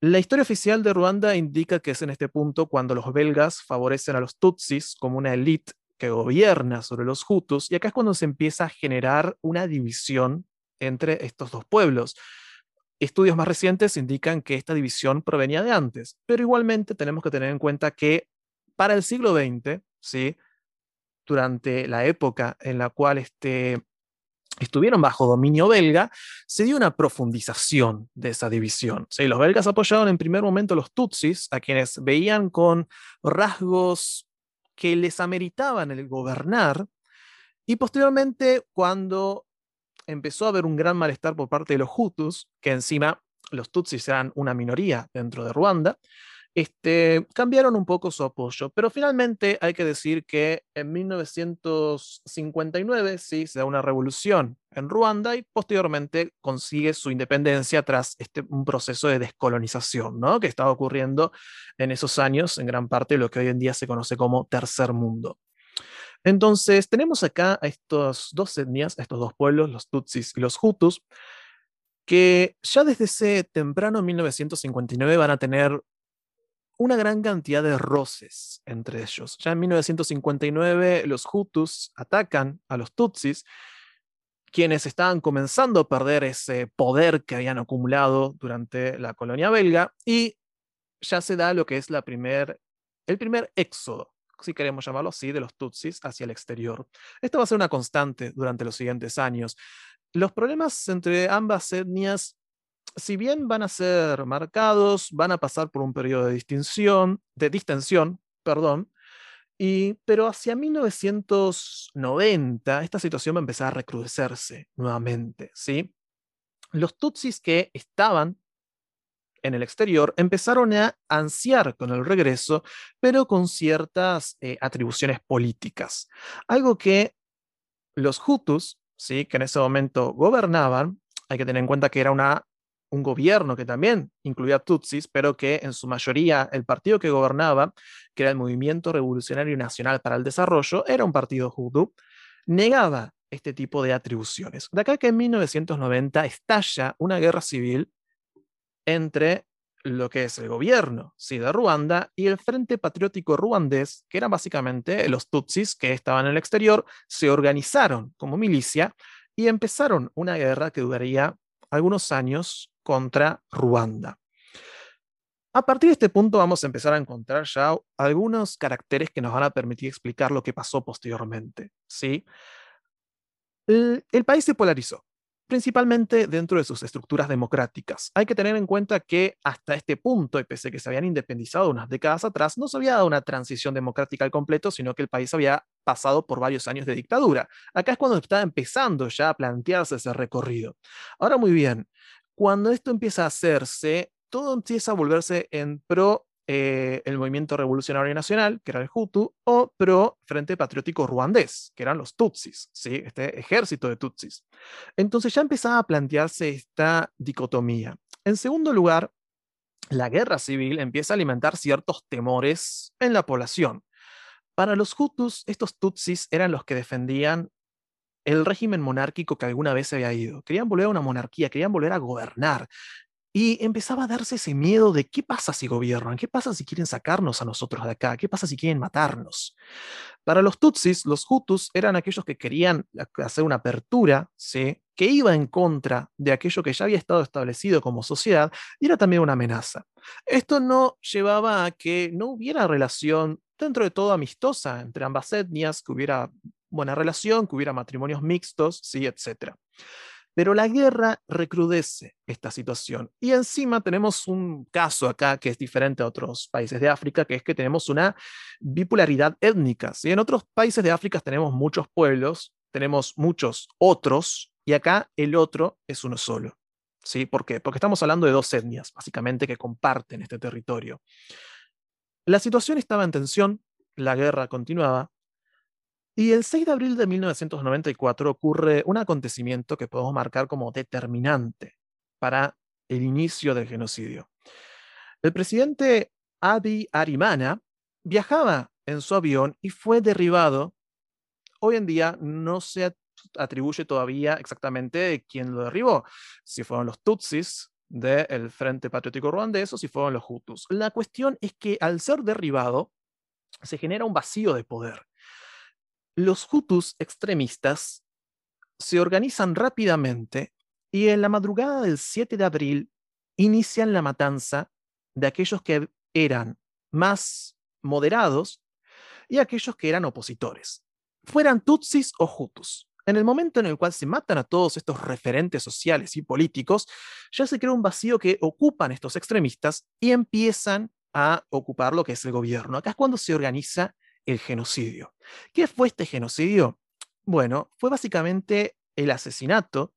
La historia oficial de Ruanda indica que es en este punto cuando los belgas favorecen a los tutsis como una élite que gobierna sobre los hutus y acá es cuando se empieza a generar una división entre estos dos pueblos. Estudios más recientes indican que esta división provenía de antes, pero igualmente tenemos que tener en cuenta que para el siglo XX, ¿sí? durante la época en la cual este, estuvieron bajo dominio belga, se dio una profundización de esa división. ¿sí? Los belgas apoyaron en primer momento a los tutsis, a quienes veían con rasgos que les ameritaban el gobernar, y posteriormente, cuando empezó a haber un gran malestar por parte de los Hutus, que encima los Tutsis eran una minoría dentro de Ruanda, este, cambiaron un poco su apoyo, pero finalmente hay que decir que en 1959 sí se da una revolución en Ruanda y posteriormente consigue su independencia tras este, un proceso de descolonización ¿no? que estaba ocurriendo en esos años en gran parte de lo que hoy en día se conoce como tercer mundo. Entonces, tenemos acá a estas dos etnias, a estos dos pueblos, los Tutsis y los Hutus, que ya desde ese temprano 1959 van a tener una gran cantidad de roces entre ellos. Ya en 1959 los Hutus atacan a los Tutsis, quienes estaban comenzando a perder ese poder que habían acumulado durante la colonia belga, y ya se da lo que es el primer éxodo si queremos llamarlo así, de los Tutsis hacia el exterior. Esto va a ser una constante durante los siguientes años. Los problemas entre ambas etnias, si bien van a ser marcados, van a pasar por un periodo de distinción, de distensión, perdón, y, pero hacia 1990 esta situación va a empezar a recrudecerse nuevamente, ¿sí? Los Tutsis que estaban en el exterior empezaron a ansiar con el regreso, pero con ciertas eh, atribuciones políticas. Algo que los Hutus, ¿sí? que en ese momento gobernaban, hay que tener en cuenta que era una, un gobierno que también incluía Tutsis, pero que en su mayoría el partido que gobernaba, que era el Movimiento Revolucionario Nacional para el Desarrollo, era un partido Hutu, negaba este tipo de atribuciones. De acá que en 1990 estalla una guerra civil entre lo que es el gobierno de Ruanda y el Frente Patriótico Ruandés, que eran básicamente los Tutsis que estaban en el exterior, se organizaron como milicia y empezaron una guerra que duraría algunos años contra Ruanda. A partir de este punto vamos a empezar a encontrar ya algunos caracteres que nos van a permitir explicar lo que pasó posteriormente. ¿sí? el país se polarizó principalmente dentro de sus estructuras democráticas. Hay que tener en cuenta que hasta este punto, y pese a que se habían independizado unas décadas atrás, no se había dado una transición democrática al completo, sino que el país había pasado por varios años de dictadura. Acá es cuando está empezando ya a plantearse ese recorrido. Ahora muy bien, cuando esto empieza a hacerse, todo empieza a volverse en pro eh, el Movimiento Revolucionario Nacional, que era el Hutu, o pro Frente Patriótico Ruandés, que eran los Tutsis, ¿sí? este ejército de Tutsis. Entonces ya empezaba a plantearse esta dicotomía. En segundo lugar, la guerra civil empieza a alimentar ciertos temores en la población. Para los Hutus, estos Tutsis eran los que defendían el régimen monárquico que alguna vez se había ido. Querían volver a una monarquía, querían volver a gobernar. Y empezaba a darse ese miedo de qué pasa si gobiernan, qué pasa si quieren sacarnos a nosotros de acá, qué pasa si quieren matarnos. Para los Tutsis, los Hutus eran aquellos que querían hacer una apertura, ¿sí? que iba en contra de aquello que ya había estado establecido como sociedad y era también una amenaza. Esto no llevaba a que no hubiera relación dentro de todo amistosa entre ambas etnias, que hubiera buena relación, que hubiera matrimonios mixtos, sí, etc. Pero la guerra recrudece esta situación. Y encima tenemos un caso acá que es diferente a otros países de África, que es que tenemos una bipolaridad étnica. Si En otros países de África tenemos muchos pueblos, tenemos muchos otros, y acá el otro es uno solo. ¿Sí? ¿Por qué? Porque estamos hablando de dos etnias, básicamente, que comparten este territorio. La situación estaba en tensión, la guerra continuaba, y el 6 de abril de 1994 ocurre un acontecimiento que podemos marcar como determinante para el inicio del genocidio. El presidente Abiy Arimana viajaba en su avión y fue derribado. Hoy en día no se atribuye todavía exactamente quién lo derribó, si fueron los Tutsis del Frente Patriótico Ruandés o si fueron los Hutus. La cuestión es que al ser derribado se genera un vacío de poder los Hutus extremistas se organizan rápidamente y en la madrugada del 7 de abril inician la matanza de aquellos que eran más moderados y aquellos que eran opositores, fueran Tutsis o Hutus. En el momento en el cual se matan a todos estos referentes sociales y políticos, ya se crea un vacío que ocupan estos extremistas y empiezan a ocupar lo que es el gobierno. Acá es cuando se organiza el genocidio. ¿Qué fue este genocidio? Bueno, fue básicamente el asesinato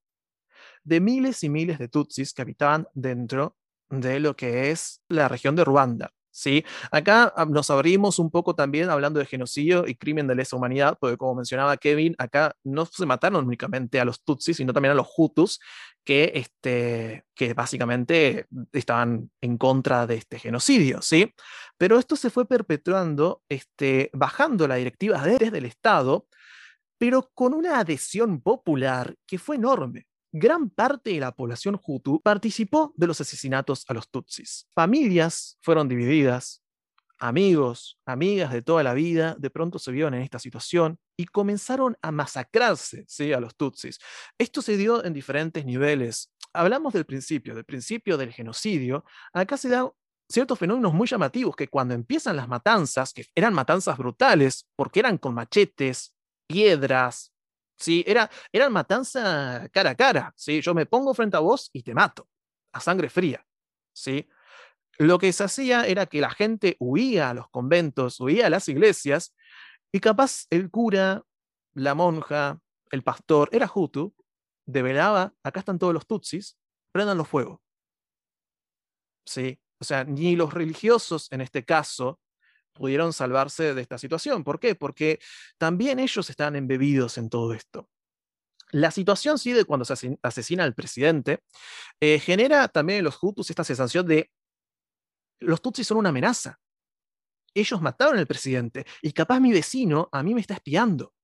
de miles y miles de tutsis que habitaban dentro de lo que es la región de Ruanda. ¿Sí? Acá ah, nos abrimos un poco también hablando de genocidio y crimen de lesa humanidad, porque como mencionaba Kevin, acá no se mataron únicamente a los tutsis, sino también a los hutus, que, este, que básicamente estaban en contra de este genocidio, ¿sí? Pero esto se fue perpetuando, este, bajando la directiva desde el Estado, pero con una adhesión popular que fue enorme gran parte de la población hutu participó de los asesinatos a los tutsis. Familias fueron divididas, amigos, amigas de toda la vida, de pronto se vieron en esta situación y comenzaron a masacrarse a los tutsis. Esto se dio en diferentes niveles. Hablamos del principio, del principio del genocidio. Acá se dan ciertos fenómenos muy llamativos que cuando empiezan las matanzas, que eran matanzas brutales, porque eran con machetes, piedras, ¿sí? Era, eran matanza cara a cara, ¿sí? Yo me pongo frente a vos y te mato, a sangre fría, ¿sí? Lo que se hacía era que la gente huía a los conventos, huía a las iglesias, y capaz el cura, la monja, el pastor, era Hutu, develaba, acá están todos los tutsis, prendan los fuegos. ¿Sí? O sea, ni los religiosos en este caso pudieron salvarse de esta situación. ¿Por qué? Porque también ellos están embebidos en todo esto. La situación, sí, de cuando se asesina al presidente, eh, genera también en los Hutus esta sensación de los Tutsis son una amenaza. Ellos mataron al presidente y capaz mi vecino a mí me está espiando.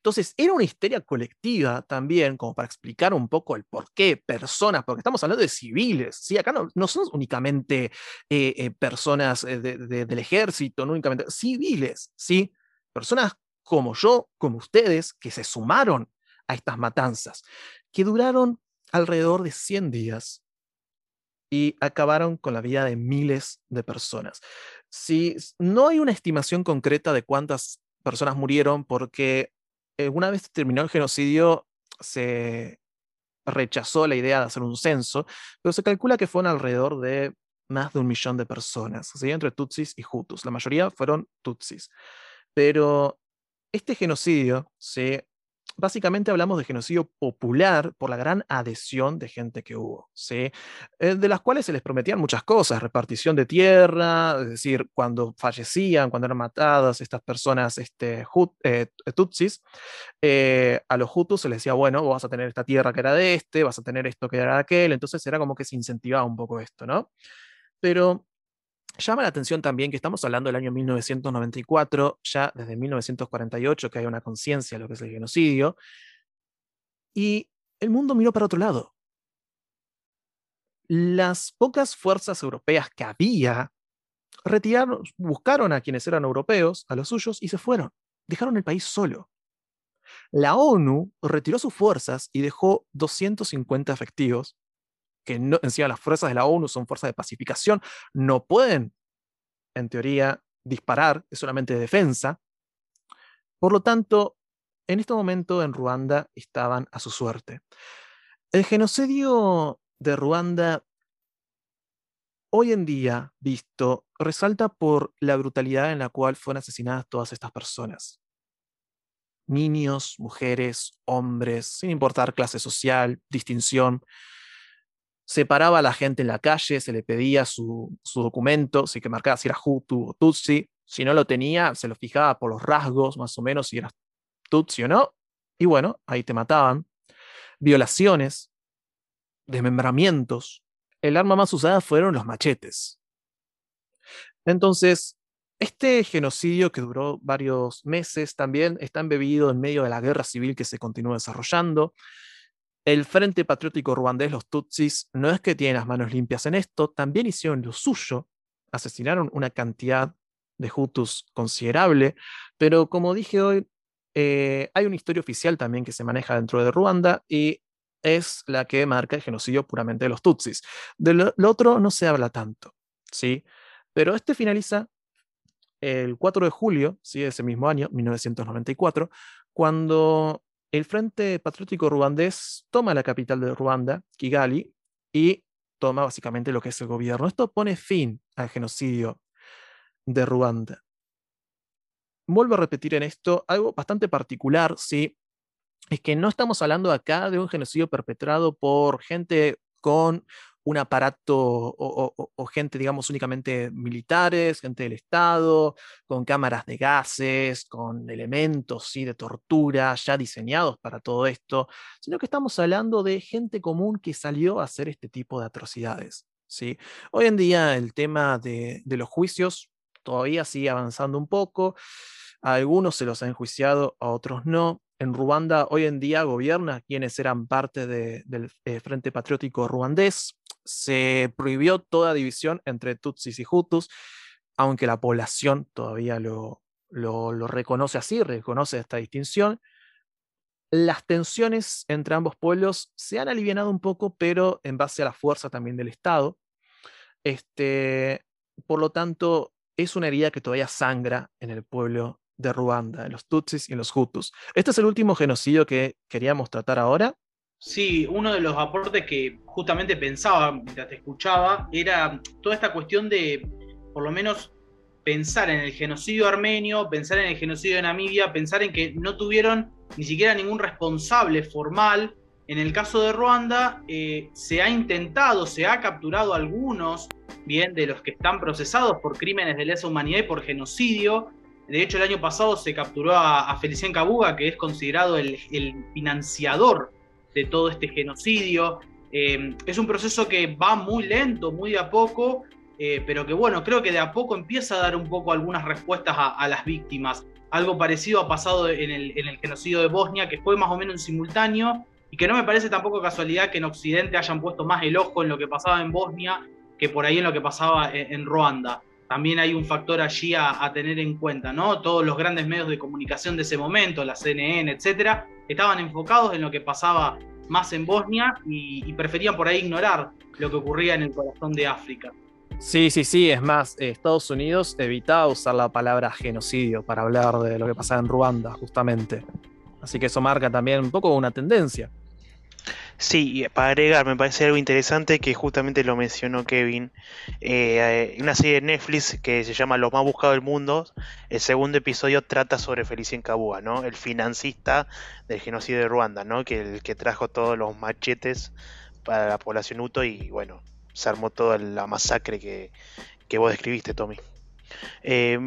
Entonces, era una histeria colectiva también, como para explicar un poco el por qué personas, porque estamos hablando de civiles, ¿sí? Acá no, no son únicamente eh, eh, personas eh, del ejército, no únicamente civiles, ¿sí? Personas como yo, como ustedes, que se sumaron a estas matanzas, que duraron alrededor de 100 días y acabaron con la vida de miles de personas. Si no hay una estimación concreta de cuántas personas murieron porque eh, una vez terminó el genocidio, se rechazó la idea de hacer un censo, pero se calcula que fueron alrededor de más de un millón de personas, entre Tutsis y Hutus. La mayoría fueron Tutsis. Pero este genocidio se básicamente hablamos de genocidio popular por la gran adhesión de gente que hubo, ¿sí? Eh, de las cuales se les prometían muchas cosas, repartición de tierra, es decir, cuando fallecían, cuando eran matadas estas personas este, eh, tutsis, eh, a los hutus se les decía, bueno, vas a tener esta tierra que era de este, vas a tener esto que era de aquel, entonces era como que se incentivaba un poco esto, ¿no? Pero Llama la atención también que estamos hablando del año 1994, ya desde 1948 que hay una conciencia de lo que es el genocidio, y el mundo miró para otro lado. las pocas fuerzas europeas que había retiraron, buscaron a quienes eran europeos, a los suyos, y se fueron. Dejaron el país solo. La ONU retiró sus fuerzas y dejó 250 efectivos, que no, encima las fuerzas de la ONU son fuerzas de pacificación, no pueden, en teoría, disparar, es solamente defensa. Por lo tanto, en este momento en Ruanda estaban a su suerte. El genocidio de Ruanda hoy en día visto resalta por la brutalidad en la cual fueron asesinadas todas estas personas. Niños, mujeres, hombres, sin importar clase social, distinción. Separaba a la gente en la calle, se le pedía su, documento, si que marcaba si era Hutu o Tutsi. Si no lo tenía, se lo fijaba por los rasgos, más o menos, si era Tutsi o no. Y bueno, ahí te mataban. Violaciones, desmembramientos, el arma más usada fueron los machetes. Entonces, este genocidio que duró varios meses también está embebido en medio de la guerra civil que se continúa desarrollando. El Frente Patriótico Ruandés, los Tutsis, no es que tienen las manos limpias en esto, también hicieron lo suyo, asesinaron una cantidad de Hutus considerable, pero como dije hoy, eh, hay una historia oficial también que se maneja dentro de Ruanda y es la que marca el genocidio puramente de los Tutsis. De lo, otro no se habla tanto, ¿sí? Pero este finaliza el 4 de julio, ¿sí? ese mismo año, 1994, cuando el Frente Patriótico Ruandés toma la capital de Ruanda, Kigali, y toma básicamente lo que es el gobierno. Esto pone fin al genocidio de Ruanda. Vuelvo a repetir en esto algo bastante particular, ¿sí? es que no estamos hablando acá de un genocidio perpetrado por gente con un aparato o, gente, digamos, únicamente militares, gente del Estado, con cámaras de gases, con elementos ¿sí? de tortura ya diseñados para todo esto, sino que estamos hablando de gente común que salió a hacer este tipo de atrocidades. ¿sí? Hoy en día el tema de, los juicios todavía sigue avanzando un poco, a algunos se los ha enjuiciado, a otros no en Ruanda hoy en día gobierna quienes eran parte del eh, Frente Patriótico ruandés. Se prohibió toda división entre Tutsis y Hutus, aunque la población todavía lo, reconoce así, reconoce esta distinción. Las tensiones entre ambos pueblos se han aliviado un poco, pero en base a la fuerza también del Estado. Este, por lo tanto, es una herida que todavía sangra en el pueblo de Ruanda, en los Tutsis y en los Hutus. ¿Este es el último genocidio que queríamos tratar ahora? Sí, uno de los aportes que justamente pensaba mientras te escuchaba era toda esta cuestión de, por lo menos, pensar en el genocidio armenio, pensar en el genocidio de Namibia, pensar en que no tuvieron ni siquiera ningún responsable formal. En el caso de Ruanda, eh, se ha intentado, se ha capturado algunos, bien, de los que están procesados por crímenes de lesa humanidad y por genocidio, de hecho, el año pasado se capturó a, Felicien Kabuga, que es considerado el, financiador de todo este genocidio. Eh, es un proceso que va muy lento, muy de a poco, eh, pero que bueno, creo que de a poco empieza a dar un poco algunas respuestas a, las víctimas. Algo parecido ha pasado en el, genocidio de Bosnia, que fue más o menos en simultáneo, y que no me parece tampoco casualidad que en Occidente hayan puesto más el ojo en lo que pasaba en Bosnia que por ahí en lo que pasaba en Ruanda también hay un factor allí a, tener en cuenta, ¿no? Todos los grandes medios de comunicación de ese momento, la CNN, etcétera, estaban enfocados en lo que pasaba más en Bosnia y, preferían por ahí ignorar lo que ocurría en el corazón de África. Sí, sí, sí, es más, Estados Unidos evitaba usar la palabra genocidio para hablar de lo que pasaba en Ruanda, justamente. Así que eso marca también un poco una tendencia. Sí, para agregar, me parece algo interesante que justamente lo mencionó Kevin. Eh, una serie de Netflix que se llama Los más buscados del mundo. El segundo episodio trata sobre Felicien Kabua, ¿no? El financista del genocidio de Ruanda, ¿no? Que el que trajo todos los machetes para la población Uto y bueno, se armó toda la masacre que, vos describiste, Tommy. Eh,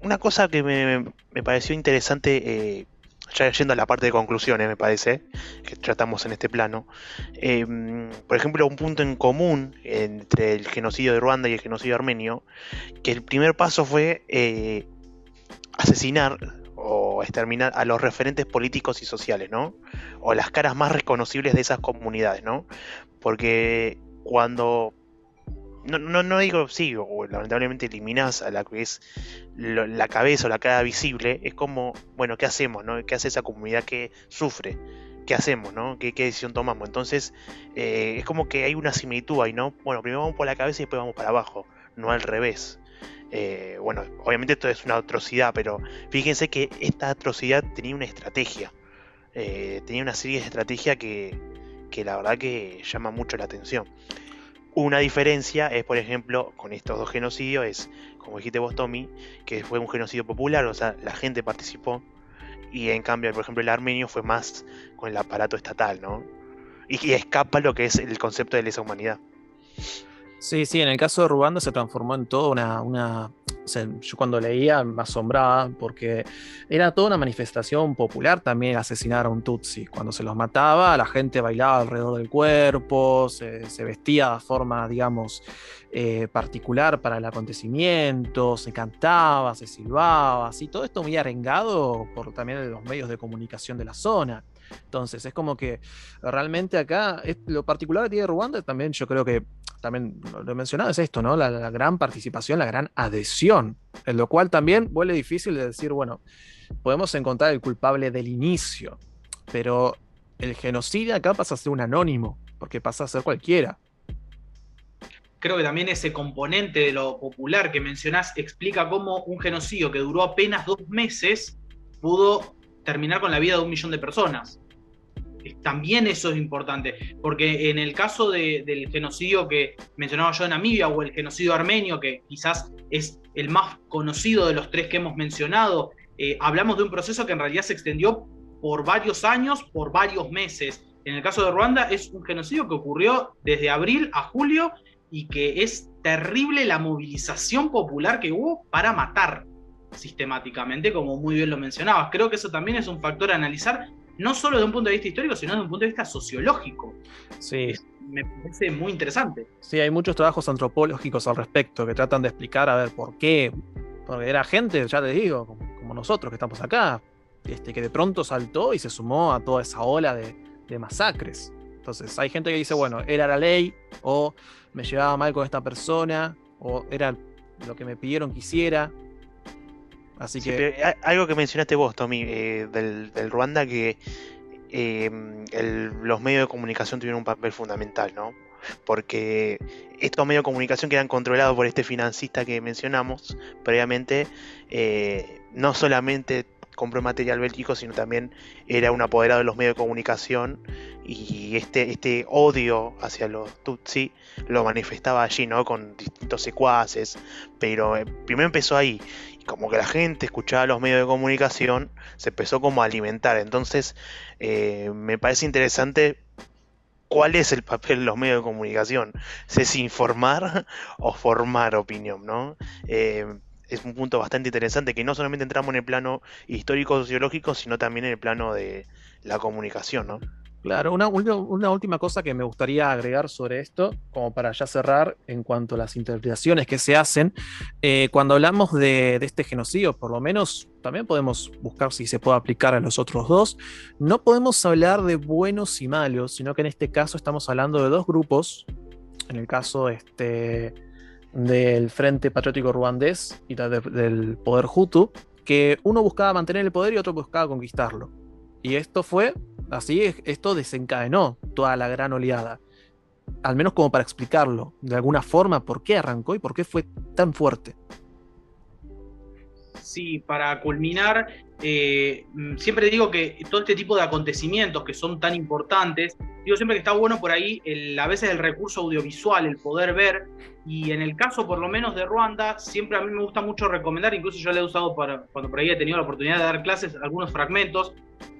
una cosa que me, me pareció interesante eh, ya yendo a la parte de conclusiones, me parece, que tratamos en este plano, em, por ejemplo, un punto en común entre el genocidio de Ruanda y el genocidio armenio, que el primer paso fue eh, asesinar o exterminar a los referentes políticos y sociales, ¿no? O las caras más reconocibles de esas comunidades, ¿no? Porque cuando no, no, no digo sí, o lamentablemente eliminas a la que es la cabeza o la cara visible, es como, bueno, ¿qué hacemos? No? ¿Qué hace esa comunidad que sufre? ¿Qué hacemos? ¿no? ¿Qué, decisión tomamos? Entonces, eh, es como que hay una similitud ahí, ¿no? Bueno, primero vamos por la cabeza y después vamos para abajo, no al revés. Eh, bueno, obviamente esto es una atrocidad, pero fíjense que esta atrocidad tenía una estrategia. Eh, tenía una serie de estrategias que, que la verdad que llama mucho la atención. Una diferencia es, por ejemplo, con estos dos genocidios, es, como dijiste vos, Tommy, que fue un genocidio popular, o sea, la gente participó, y en cambio, por ejemplo, el armenio fue más con el aparato estatal, ¿no? Y, escapa lo que es el concepto de lesa humanidad. Sí, sí, en el caso de Ruanda se transformó en toda una, una yo cuando leía me asombraba porque era toda una manifestación popular también asesinar a un Tutsi. Cuando se los mataba, la gente bailaba alrededor del cuerpo, se, vestía de forma, digamos, eh, particular para el acontecimiento, se cantaba, se silbaba, así, todo esto muy arengado por también los medios de comunicación de la zona. Entonces, es como que realmente acá, lo particular que tiene Ruanda también, yo creo que también lo he mencionado, es esto, ¿no? La, gran participación, la gran adhesión, en lo cual también vuelve difícil de decir, bueno, podemos encontrar el culpable del inicio, pero el genocidio acá pasa a ser un anónimo, porque pasa a ser cualquiera. Creo que también ese componente de lo popular que mencionás explica cómo un genocidio que duró apenas dos meses pudo terminar con la vida de un millón de personas. También eso es importante, porque en el caso del genocidio que mencionaba yo en Namibia o el genocidio armenio, que quizás es el más conocido de los tres que hemos mencionado, eh, hablamos de un proceso que en realidad se extendió por varios años, por varios meses. En el caso de Ruanda es un genocidio que ocurrió desde abril a julio y que es terrible la movilización popular que hubo para matar sistemáticamente, como muy bien lo mencionabas. Creo que eso también es un factor a analizar, no solo de un punto de vista histórico, sino de un punto de vista sociológico. Sí. me parece muy interesante. Sí, hay muchos trabajos antropológicos al respecto que tratan de explicar, a ver, por qué. Porque era gente, ya te digo, como, nosotros que estamos acá, este, que de pronto saltó y se sumó a toda esa ola de, de masacres. Entonces, hay gente que dice, bueno, era la ley, o me llevaba mal con esta persona, o era lo que me pidieron que hiciera. Así que. algo que mencionaste vos, Tommy, eh, del, Ruanda, que eh, los medios de comunicación tuvieron un papel fundamental, ¿no? Porque estos medios de comunicación que eran controlados por este financista que mencionamos previamente, eh, no solamente compró material bélico, sino también era un apoderado de los medios de comunicación y este, este odio hacia los Tutsi lo manifestaba allí, ¿no? Con distintos secuaces, pero primero empezó ahí como que la gente escuchaba los medios de comunicación, se empezó como a alimentar. Entonces, eh, me parece interesante cuál es el papel de los medios de comunicación. ¿Es informar o formar opinión? ¿no? Eh, es un punto bastante interesante que no solamente entramos en el plano histórico-sociológico, sino también en el plano de la comunicación. ¿no? Claro, una, última cosa que me gustaría agregar sobre esto, como para ya cerrar en cuanto a las interpretaciones que se hacen, eh, cuando hablamos de, este genocidio, por lo menos también podemos buscar si se puede aplicar a los otros dos, no podemos hablar de buenos y malos, sino que en este caso estamos hablando de dos grupos, en el caso este, del Frente Patriótico Ruandés y del Poder Hutu, que uno buscaba mantener el poder y otro buscaba conquistarlo. Y esto fue Así es, esto desencadenó toda la gran oleada. Al menos como para explicarlo de alguna forma por qué arrancó y por qué fue tan fuerte. Sí, para culminar, eh, mm, siempre digo que todo este tipo de acontecimientos que son tan importantes, digo siempre que está bueno por ahí a veces el recurso audiovisual, el poder ver, y en el caso por lo menos de Ruanda, siempre a mí me gusta mucho recomendar, incluso yo le he usado para, cuando por ahí he tenido la oportunidad de dar clases, algunos fragmentos,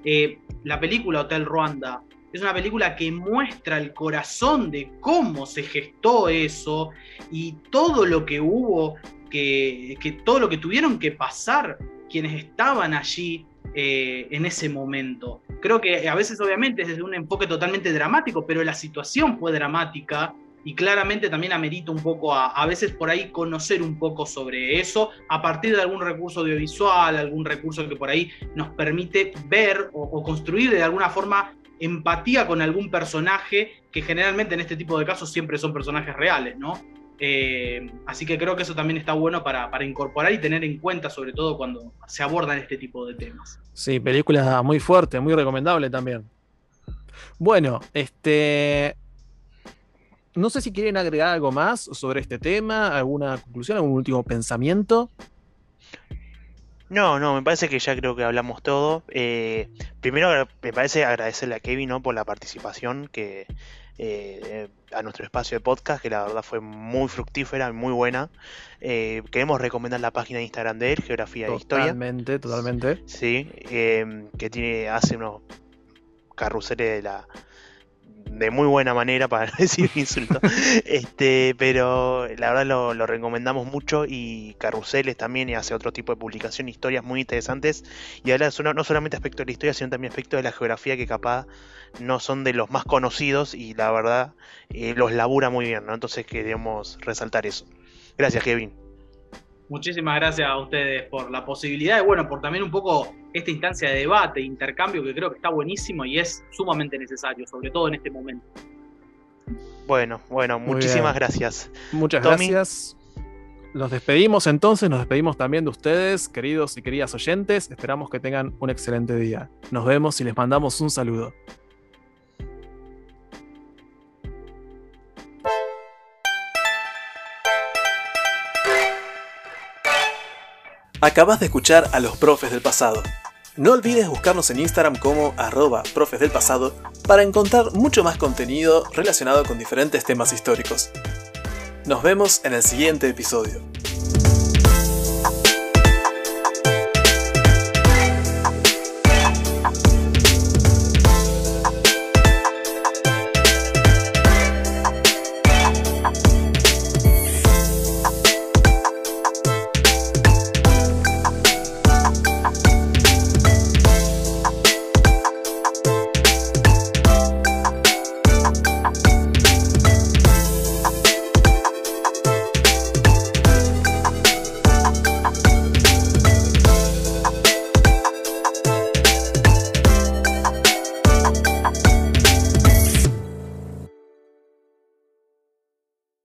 eh, la película Hotel Ruanda. Es una película que muestra el corazón de cómo se gestó eso y todo lo que hubo, que, todo lo que tuvieron que pasar quienes estaban allí eh, en ese momento. Creo que a veces obviamente es desde un enfoque totalmente dramático, pero la situación fue dramática y claramente también amerita un poco a, a veces por ahí conocer un poco sobre eso a partir de algún recurso audiovisual, algún recurso que por ahí nos permite ver o, construir de alguna forma empatía con algún personaje, que generalmente en este tipo de casos siempre son personajes reales, ¿no? Eh, así que creo que eso también está bueno para, incorporar y tener en cuenta, sobre todo cuando se abordan este tipo de temas. Sí, película muy fuerte, muy recomendable también. Bueno, este. No sé si quieren agregar algo más sobre este tema, alguna conclusión, algún último pensamiento. No, no, me parece que ya creo que hablamos todo. Eh, primero me parece agradecerle a Kevin ¿no? por la participación que eh, a nuestro espacio de podcast, que la verdad fue muy fructífera, muy buena. Eh, queremos recomendar la página de Instagram de él, Geografía de Historia. Totalmente, totalmente. Sí, que tiene, hace unos carruseles de la de muy buena manera para decir insulto. este, pero la verdad lo, recomendamos mucho y Carruseles también y hace otro tipo de publicación, historias muy interesantes y habla no solamente aspecto de la historia, sino también aspecto de la geografía que capaz no son de los más conocidos y la verdad eh, los labura muy bien, ¿no? Entonces queremos resaltar eso. Gracias, Kevin. Muchísimas gracias a ustedes por la posibilidad y bueno, por también un poco esta instancia de debate, intercambio que creo que está buenísimo y es sumamente necesario, sobre todo en este momento. Bueno, bueno, muchísimas gracias. Muchas gracias. Nos despedimos entonces, nos despedimos también de ustedes, queridos y queridas oyentes. Esperamos que tengan un excelente día. Nos vemos y les mandamos un saludo. Acabas de escuchar a los profes del pasado. No olvides buscarnos en Instagram como arroba profes del pasado para encontrar mucho más contenido relacionado con diferentes temas históricos. Nos vemos en el siguiente episodio.